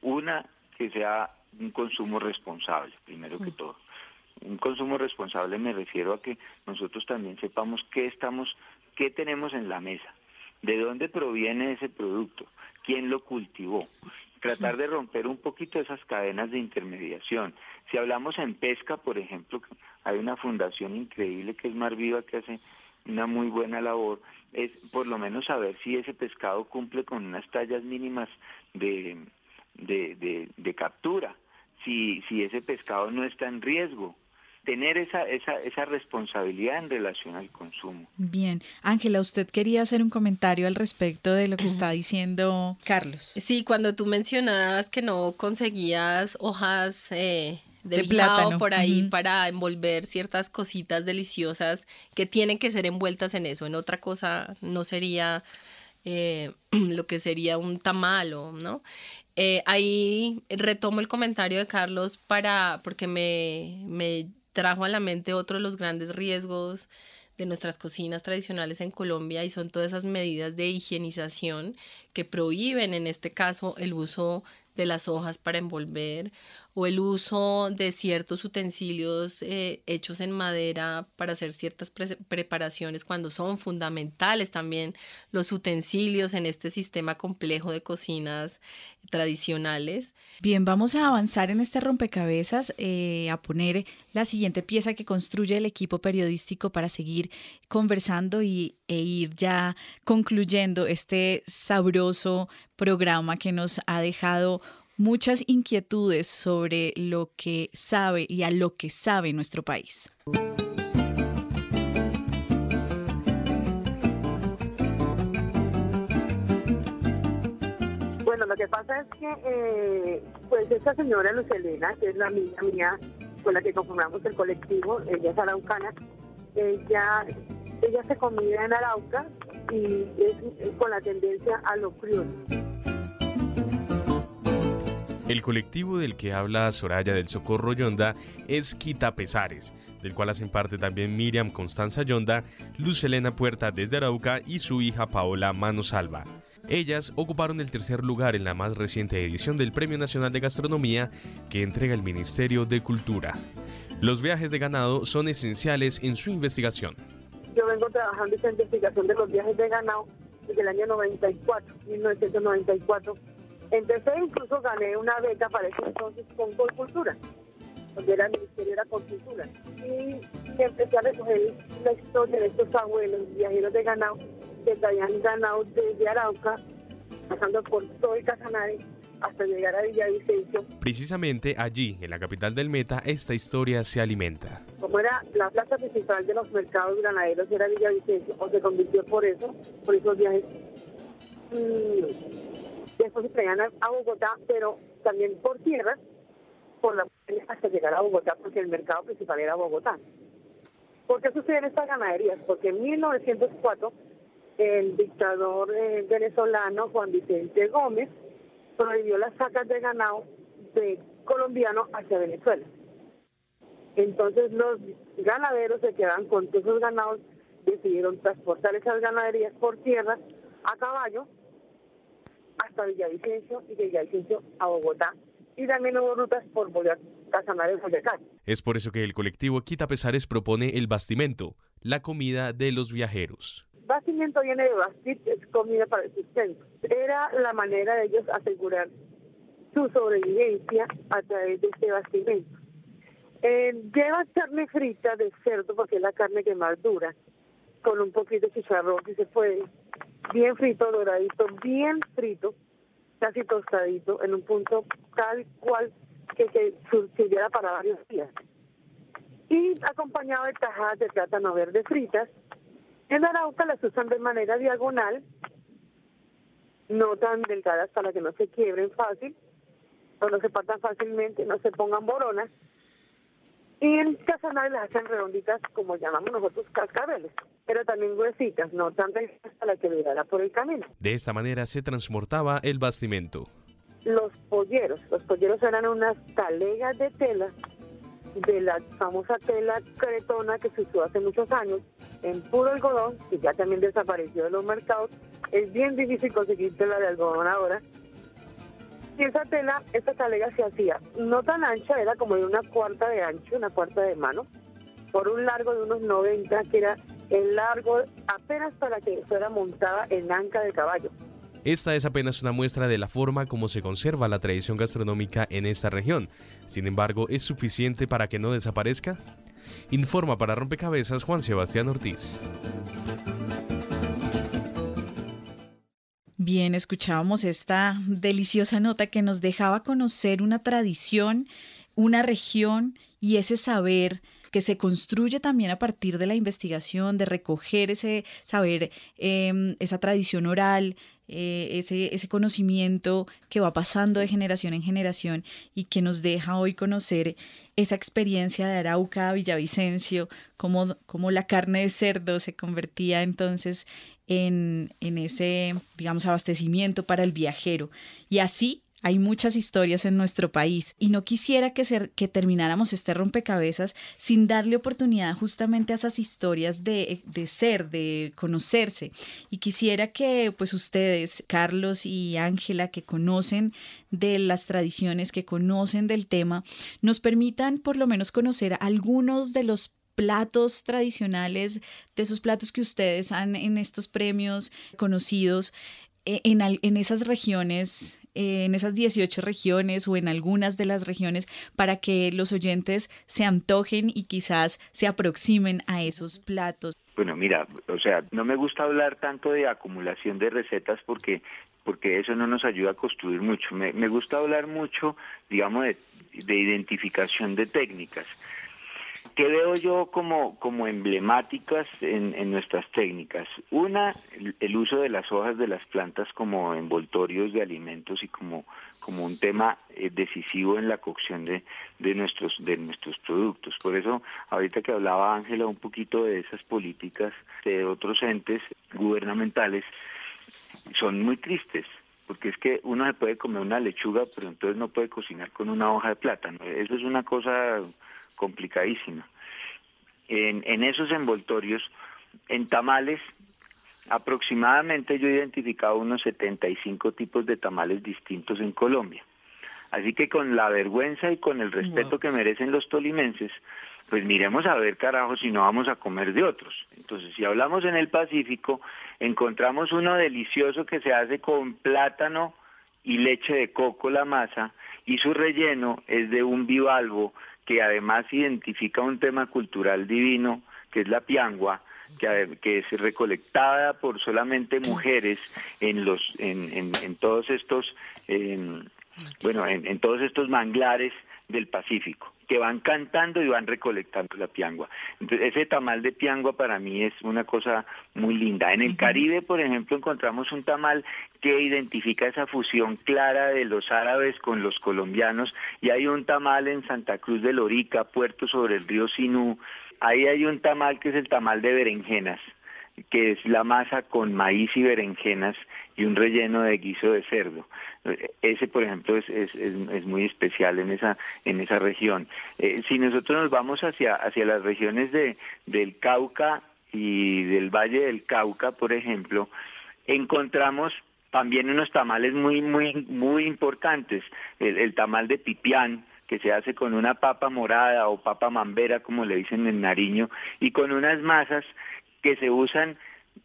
Una que sea un consumo responsable primero que todo. Un consumo responsable me refiero a que nosotros también sepamos qué estamos qué tenemos en la mesa de dónde proviene ese producto quién lo cultivó tratar de romper un poquito esas cadenas de intermediación. Si hablamos en pesca, por ejemplo, hay una fundación increíble que es Mar Viva que hace una muy buena labor, es por lo menos saber si ese pescado cumple con unas tallas mínimas de, de, de captura, si, si ese pescado no está en riesgo tener esa, esa, esa responsabilidad en relación al consumo. Bien, Ángela, usted quería hacer un comentario al respecto de lo que (clears throat) está diciendo Carlos. Sí, cuando tú mencionabas que no conseguías hojas eh, de, plátano por ahí para envolver ciertas cositas deliciosas que tienen que ser envueltas en eso, en otra cosa no sería eh, (clears throat) lo que sería un tamal, ¿no? Eh, ahí retomo el comentario de Carlos para, porque me, me trajo a la mente otro de los grandes riesgos de nuestras cocinas tradicionales en Colombia y son todas esas medidas de higienización que prohíben en este caso el uso de las hojas para envolver o el uso de ciertos utensilios eh, hechos en madera para hacer ciertas preparaciones cuando son fundamentales también los utensilios en este sistema complejo de cocinas tradicionales. Bien, vamos a avanzar en este rompecabezas, eh, a poner la siguiente pieza que construye el equipo periodístico para seguir conversando y, e ir ya concluyendo este sabroso programa que nos ha dejado muchas inquietudes sobre lo que sabe y a lo que sabe nuestro país. Bueno, lo que pasa es que eh, pues esta señora Luz Elena, que es la amiga mía con la que conformamos el colectivo, ella es araucana, ella, ella se comida en Arauca y es con la tendencia a lo crudo. El colectivo del que habla Soraya del Socorro Yonda es Quita Pesares, del cual hacen parte también Miriam Constanza Yonda, Luz Elena Puerta desde Arauca y su hija Paola Manosalva. Ellas ocuparon el tercer lugar en la más reciente edición del Premio Nacional de Gastronomía que entrega el Ministerio de Cultura. Los viajes de ganado son esenciales en su investigación. Yo vengo trabajando esta investigación de los viajes de ganado desde el año 94, 1994 Empecé, incluso gané una beca para ese entonces con Cultura, donde era el Ministerio de la Cultura. Y, empecé a recoger la historia de estos abuelos viajeros de ganado que traían ganado desde Arauca, pasando por todo el Casanare hasta llegar a Villavicencio. Precisamente allí, en la capital del Meta, esta historia se alimenta. Como era la plaza principal de los mercados ganaderos, era Villavicencio, o se convirtió por eso, por esos viajes. Mm, después se traían a, Bogotá, pero también por tierra, por la hasta llegar a Bogotá, porque el mercado principal era Bogotá. ¿Por qué suceden estas ganaderías? Porque en 1904 el dictador eh, venezolano Juan Vicente Gómez prohibió las sacas de ganado de colombiano hacia Venezuela. Entonces los ganaderos se quedan con todos esos ganados, decidieron transportar esas ganaderías por tierra a caballo hasta Villavicencio y de Villavicencio a Bogotá. Y también hubo rutas por Boyacá, Casanare, Boyacá. Es por eso que el colectivo Quita Pesares propone el bastimento, la comida de los viajeros. Bastimento viene de bastit, es comida para el sustento. Era la manera de ellos asegurar su sobrevivencia a través de este bastimento. Eh, lleva carne frita de cerdo porque es la carne que más dura, con un poquito de chicharrón si se puede, bien frito, doradito, bien frito, casi tostadito, en un punto tal cual que, que sirviera para varios días. Y acompañado de tajadas de plátano verde fritas. En Arauca las usan de manera diagonal, no tan delgadas para que no se quiebren fácil, no se partan fácilmente, no se pongan boronas. Y en Casanare las hacen redonditas, como llamamos nosotros, cascabeles, pero también gruesitas, no tan delgadas para que durara por el camino. De esta manera se transportaba el bastimento. Los polleros, los polleros eran unas talegas de tela, de la famosa tela cretona que se usó hace muchos años, en puro algodón, que ya también desapareció de los mercados. Es bien difícil conseguir tela de algodón ahora, esa tela, esta talega se hacía no tan ancha, era como de una cuarta de ancho, una cuarta de mano, por un largo de unos 90, que era el largo apenas para que fuera montada en anca de caballo. Esta es apenas una muestra de la forma como se conserva la tradición gastronómica en esta región. Sin embargo, ¿es suficiente para que no desaparezca? Informa para Rompecabezas Juan Sebastián Ortiz. Bien, escuchábamos esta deliciosa nota que nos dejaba conocer una tradición, una región y ese saber que se construye también a partir de la investigación, de recoger ese saber, em, esa tradición oral, eh, ese, ese conocimiento que va pasando de generación en generación y que nos deja hoy conocer esa experiencia de Arauca, Villavicencio, cómo, cómo la carne de cerdo se convertía entonces en, ese, digamos, abastecimiento para el viajero. Y así hay muchas historias en nuestro país y no quisiera que, ser, que termináramos este rompecabezas sin darle oportunidad justamente a esas historias de, de, ser, de conocerse. Y quisiera que pues ustedes, Carlos y Ángela, que conocen de las tradiciones, que conocen del tema, nos permitan por lo menos conocer algunos de los platos tradicionales, de esos platos que ustedes han en estos premios conocidos e, en, en esas regiones, en esas 18 regiones o en algunas de las regiones para que los oyentes se antojen y quizás se aproximen a esos platos. Bueno, mira, o sea, no me gusta hablar tanto de acumulación de recetas porque porque eso no nos ayuda a construir mucho. Me, me gusta hablar mucho, digamos, de, de identificación de técnicas. ¿Qué veo yo como, como emblemáticas en, en nuestras técnicas? Una, el, el, uso de las hojas de las plantas como envoltorios de alimentos y como, como un tema eh, decisivo en la cocción de, de, nuestros, de nuestros productos. Por eso, ahorita que hablaba Ángela un poquito de esas políticas de otros entes gubernamentales, son muy tristes porque es que uno se puede comer una lechuga, pero entonces no puede cocinar con una hoja de plátano. Eso es una cosa complicadísima. En, en esos envoltorios, en tamales, aproximadamente yo he identificado unos 75 tipos de tamales distintos en Colombia. Así que con la vergüenza y con el respeto wow. que merecen los tolimenses, pues miremos a ver carajo si no vamos a comer de otros. Entonces, si hablamos en el Pacífico, encontramos uno delicioso que se hace con plátano y leche de coco la masa y su relleno es de un bivalvo que además identifica un tema cultural divino, que es la piangua, que, que es recolectada por solamente mujeres en los en, en, todos estos en, bueno en, en todos estos manglares del Pacífico que van cantando y van recolectando la piangua. Entonces, ese tamal de piangua para mí es una cosa muy linda. En el. Caribe, por ejemplo, encontramos un tamal que identifica esa fusión clara de los árabes con los colombianos y hay un tamal en Santa Cruz de Lorica, puerto sobre el río Sinú. Ahí hay un tamal que es el tamal de berenjenas que es la masa con maíz y berenjenas y un relleno de guiso de cerdo. Ese, por ejemplo, es, es, es, muy especial en esa, en esa región. Eh, si nosotros nos vamos hacia, hacia las regiones de, del Cauca y del Valle del Cauca, por ejemplo, encontramos también unos tamales muy, muy, muy importantes. El, el tamal de pipián, que se hace con una papa morada o papa mambera, como le dicen en Nariño, y con unas masas que se usan,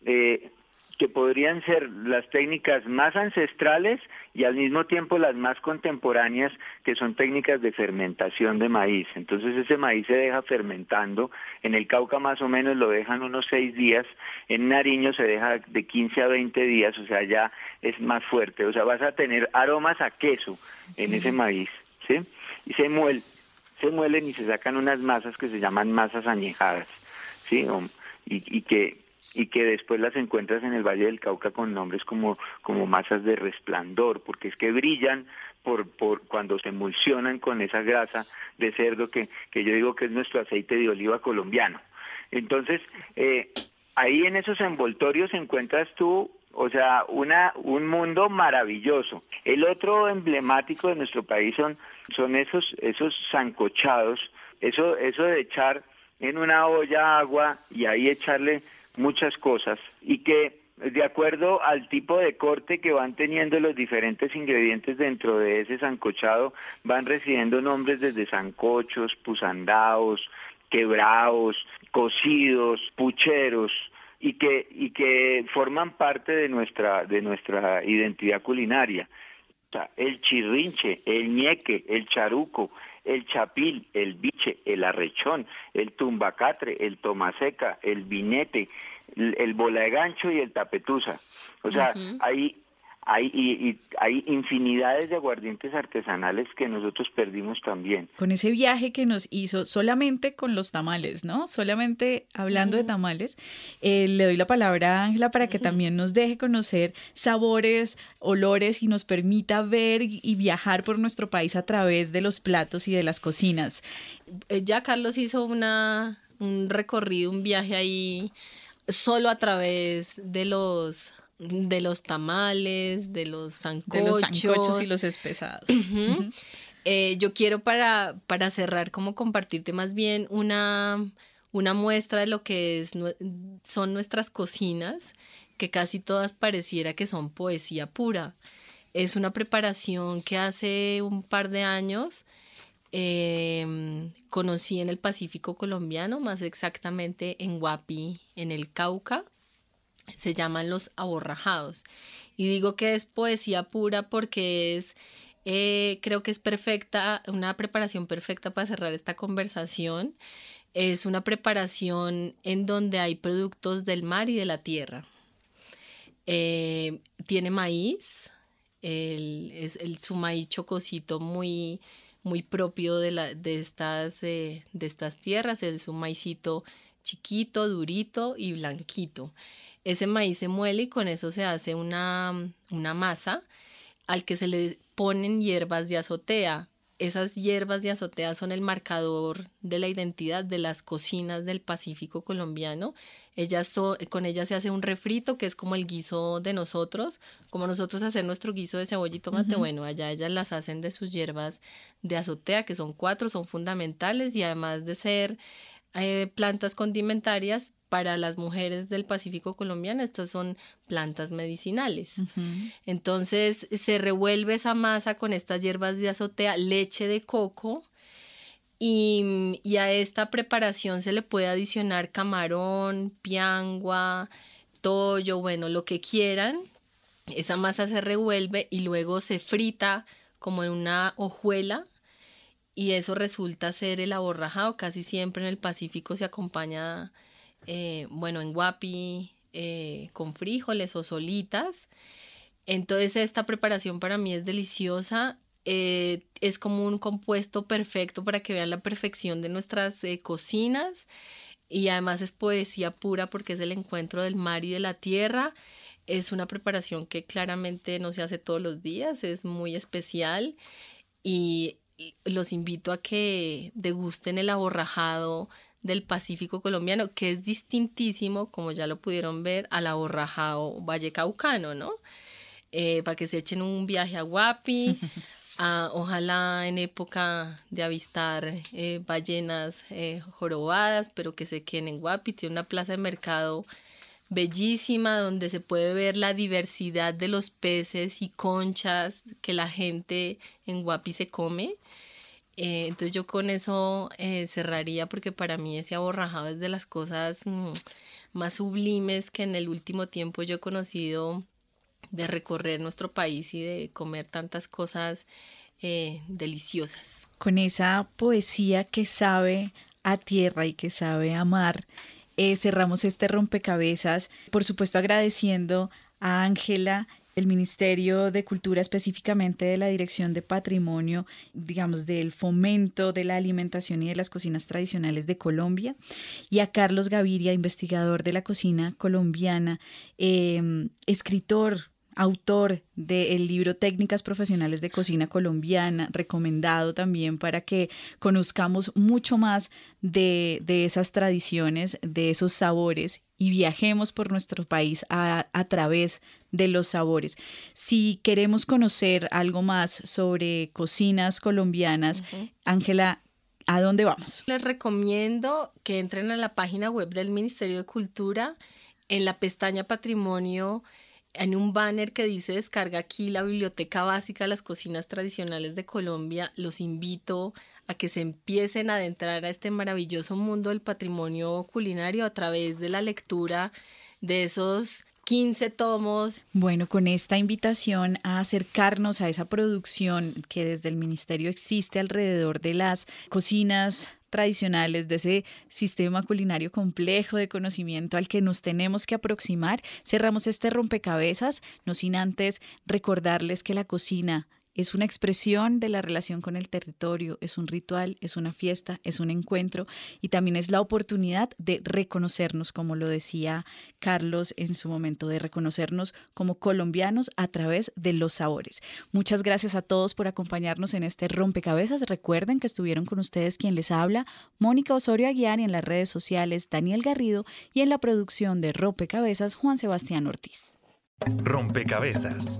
eh, que podrían ser las técnicas más ancestrales y al mismo tiempo las más contemporáneas, que son técnicas de fermentación de maíz. Entonces ese maíz se deja fermentando, en el Cauca más o menos lo dejan unos seis días, en Nariño se deja de 15 a 20 días, o sea, ya es más fuerte, o sea, vas a tener aromas a queso en ese maíz, ¿sí? Y se muelen, se muelen y se sacan unas masas que se llaman masas añejadas, ¿sí? Y, y que y que después las encuentras en el Valle del Cauca con nombres como, como masas de resplandor, porque es que brillan por, por cuando se emulsionan con esa grasa de cerdo que, que yo digo que es nuestro aceite de oliva colombiano. Entonces, eh, ahí en esos envoltorios encuentras tú o sea, una, un mundo maravilloso. El otro emblemático de nuestro país son, son esos, esos zancochados, eso, eso de echar en una olla agua y ahí echarle muchas cosas y que de acuerdo al tipo de corte que van teniendo los diferentes ingredientes dentro de ese sancochado, van recibiendo nombres desde sancochos, pusandaos, quebrados, cocidos, pucheros, y que y que forman parte de nuestra de nuestra identidad culinaria. el chirrinche, el ñeque, el charuco, el chapil, el biche, el arrechón, el tumbacatre, el tomaseca, el vinete, el, el bola de gancho y el tapetusa. O sea, hay hay, y, hay infinidades de aguardientes artesanales que nosotros perdimos también. Con ese viaje que nos hizo solamente con los tamales, ¿no? Solamente hablando de tamales, eh, le doy la palabra a Ángela para que también nos deje conocer sabores, olores y nos permita ver y viajar por nuestro país a través de los platos y de las cocinas. Eh, ya Carlos hizo una, un recorrido, un viaje ahí solo a través de los de los tamales, de los sancochos. y los espesados. Eh, yo quiero para, para cerrar como compartirte más bien una, una muestra de lo que es, son nuestras cocinas, que casi todas pareciera que son poesía pura. Es una preparación que hace un par de años em, conocí en el Pacífico colombiano, más exactamente en Guapi, en el Cauca se llaman los aborrajados. Y digo que es poesía pura porque es, eh, creo que es perfecta, una preparación perfecta para cerrar esta conversación. Es una preparación en donde hay productos del mar y de la tierra. Eh, tiene maíz, el, es el, su maíz chocosito muy, muy propio de, la, de, estas, eh, de estas tierras, es un maicito chiquito, durito y blanquito. Ese maíz se muele y con eso se hace una, una masa al que se le ponen hierbas de azotea. Esas hierbas de azotea son el marcador de la identidad de las cocinas del Pacífico colombiano. Ellas con ellas se hace un refrito que es como el guiso de nosotros, como nosotros hacer nuestro guiso de cebolla y tomate. Bueno, allá ellas las hacen de sus hierbas de azotea, que son cuatro, son fundamentales y además de ser eh, plantas condimentarias para las mujeres del Pacífico colombiano, estas son plantas medicinales. Entonces se revuelve esa masa con estas hierbas de azotea, leche de coco, y, y, a esta preparación se le puede adicionar camarón, piangua, tollo, bueno, lo que quieran. Esa masa se revuelve y luego se frita como en una hojuela y eso resulta ser el aborrajado. Casi siempre en el Pacífico se acompaña, eh, bueno, en guapi, eh, con frijoles o solitas. Entonces esta preparación para mí es deliciosa. Eh, es como un compuesto perfecto para que vean la perfección de nuestras cocinas. Y además es poesía pura porque es el encuentro del mar y de la tierra. Es una preparación que claramente no se hace todos los días, es muy especial. Y los invito a que degusten el aborrajado del Pacífico colombiano, que es distintísimo, como ya lo pudieron ver, al aborrajado vallecaucano, ¿no? Eh, para que se echen un viaje a Guapi, (laughs) ojalá en época de avistar eh, ballenas eh, jorobadas, pero que se queden en Guapi, tiene una plaza de mercado bellísima donde se puede ver la diversidad de los peces y conchas que la gente en Guapi se come. Eh, entonces yo con eso eh, cerraría porque para mí ese aborrajado es de las cosas mm, más sublimes que en el último tiempo yo he conocido de recorrer nuestro país y de comer tantas cosas eh, deliciosas. Con esa poesía que sabe a tierra y que sabe amar, cerramos este rompecabezas, por supuesto agradeciendo a Ángela el Ministerio de Cultura, específicamente de la Dirección de Patrimonio, digamos, del fomento de la alimentación y de las cocinas tradicionales de Colombia, y a Carlos Gaviria, investigador de la cocina colombiana, em, escritor autor del libro Técnicas Profesionales de Cocina Colombiana, recomendado también para que conozcamos mucho más de, esas tradiciones, de esos sabores y viajemos por nuestro país a, través de los sabores. Si queremos conocer algo más sobre cocinas colombianas, Ángela, ¿a dónde vamos? Les recomiendo que entren a la página web del Ministerio de Cultura en la pestaña Patrimonio en un banner que dice descarga aquí la biblioteca básica de las cocinas tradicionales de Colombia, los invito a que se empiecen a adentrar a este maravilloso mundo del patrimonio culinario a través de la lectura de esos 15 tomos. Bueno, con esta invitación a acercarnos a esa producción que desde el ministerio existe alrededor de las cocinas tradicionales, de ese sistema culinario complejo de conocimiento al que nos tenemos que aproximar, cerramos este rompecabezas, no sin antes recordarles que la cocina es una expresión de la relación con el territorio, es un ritual, es una fiesta, es un encuentro y también es la oportunidad de reconocernos, como lo decía Carlos en su momento, de reconocernos como colombianos a través de los sabores. Muchas gracias a todos por acompañarnos en este rompecabezas. Recuerden que estuvieron con ustedes quien les habla, Mónica Osorio Aguiar y en las redes sociales Daniel Garrido y en la producción de Rompecabezas Juan Sebastián Ortiz. Rompecabezas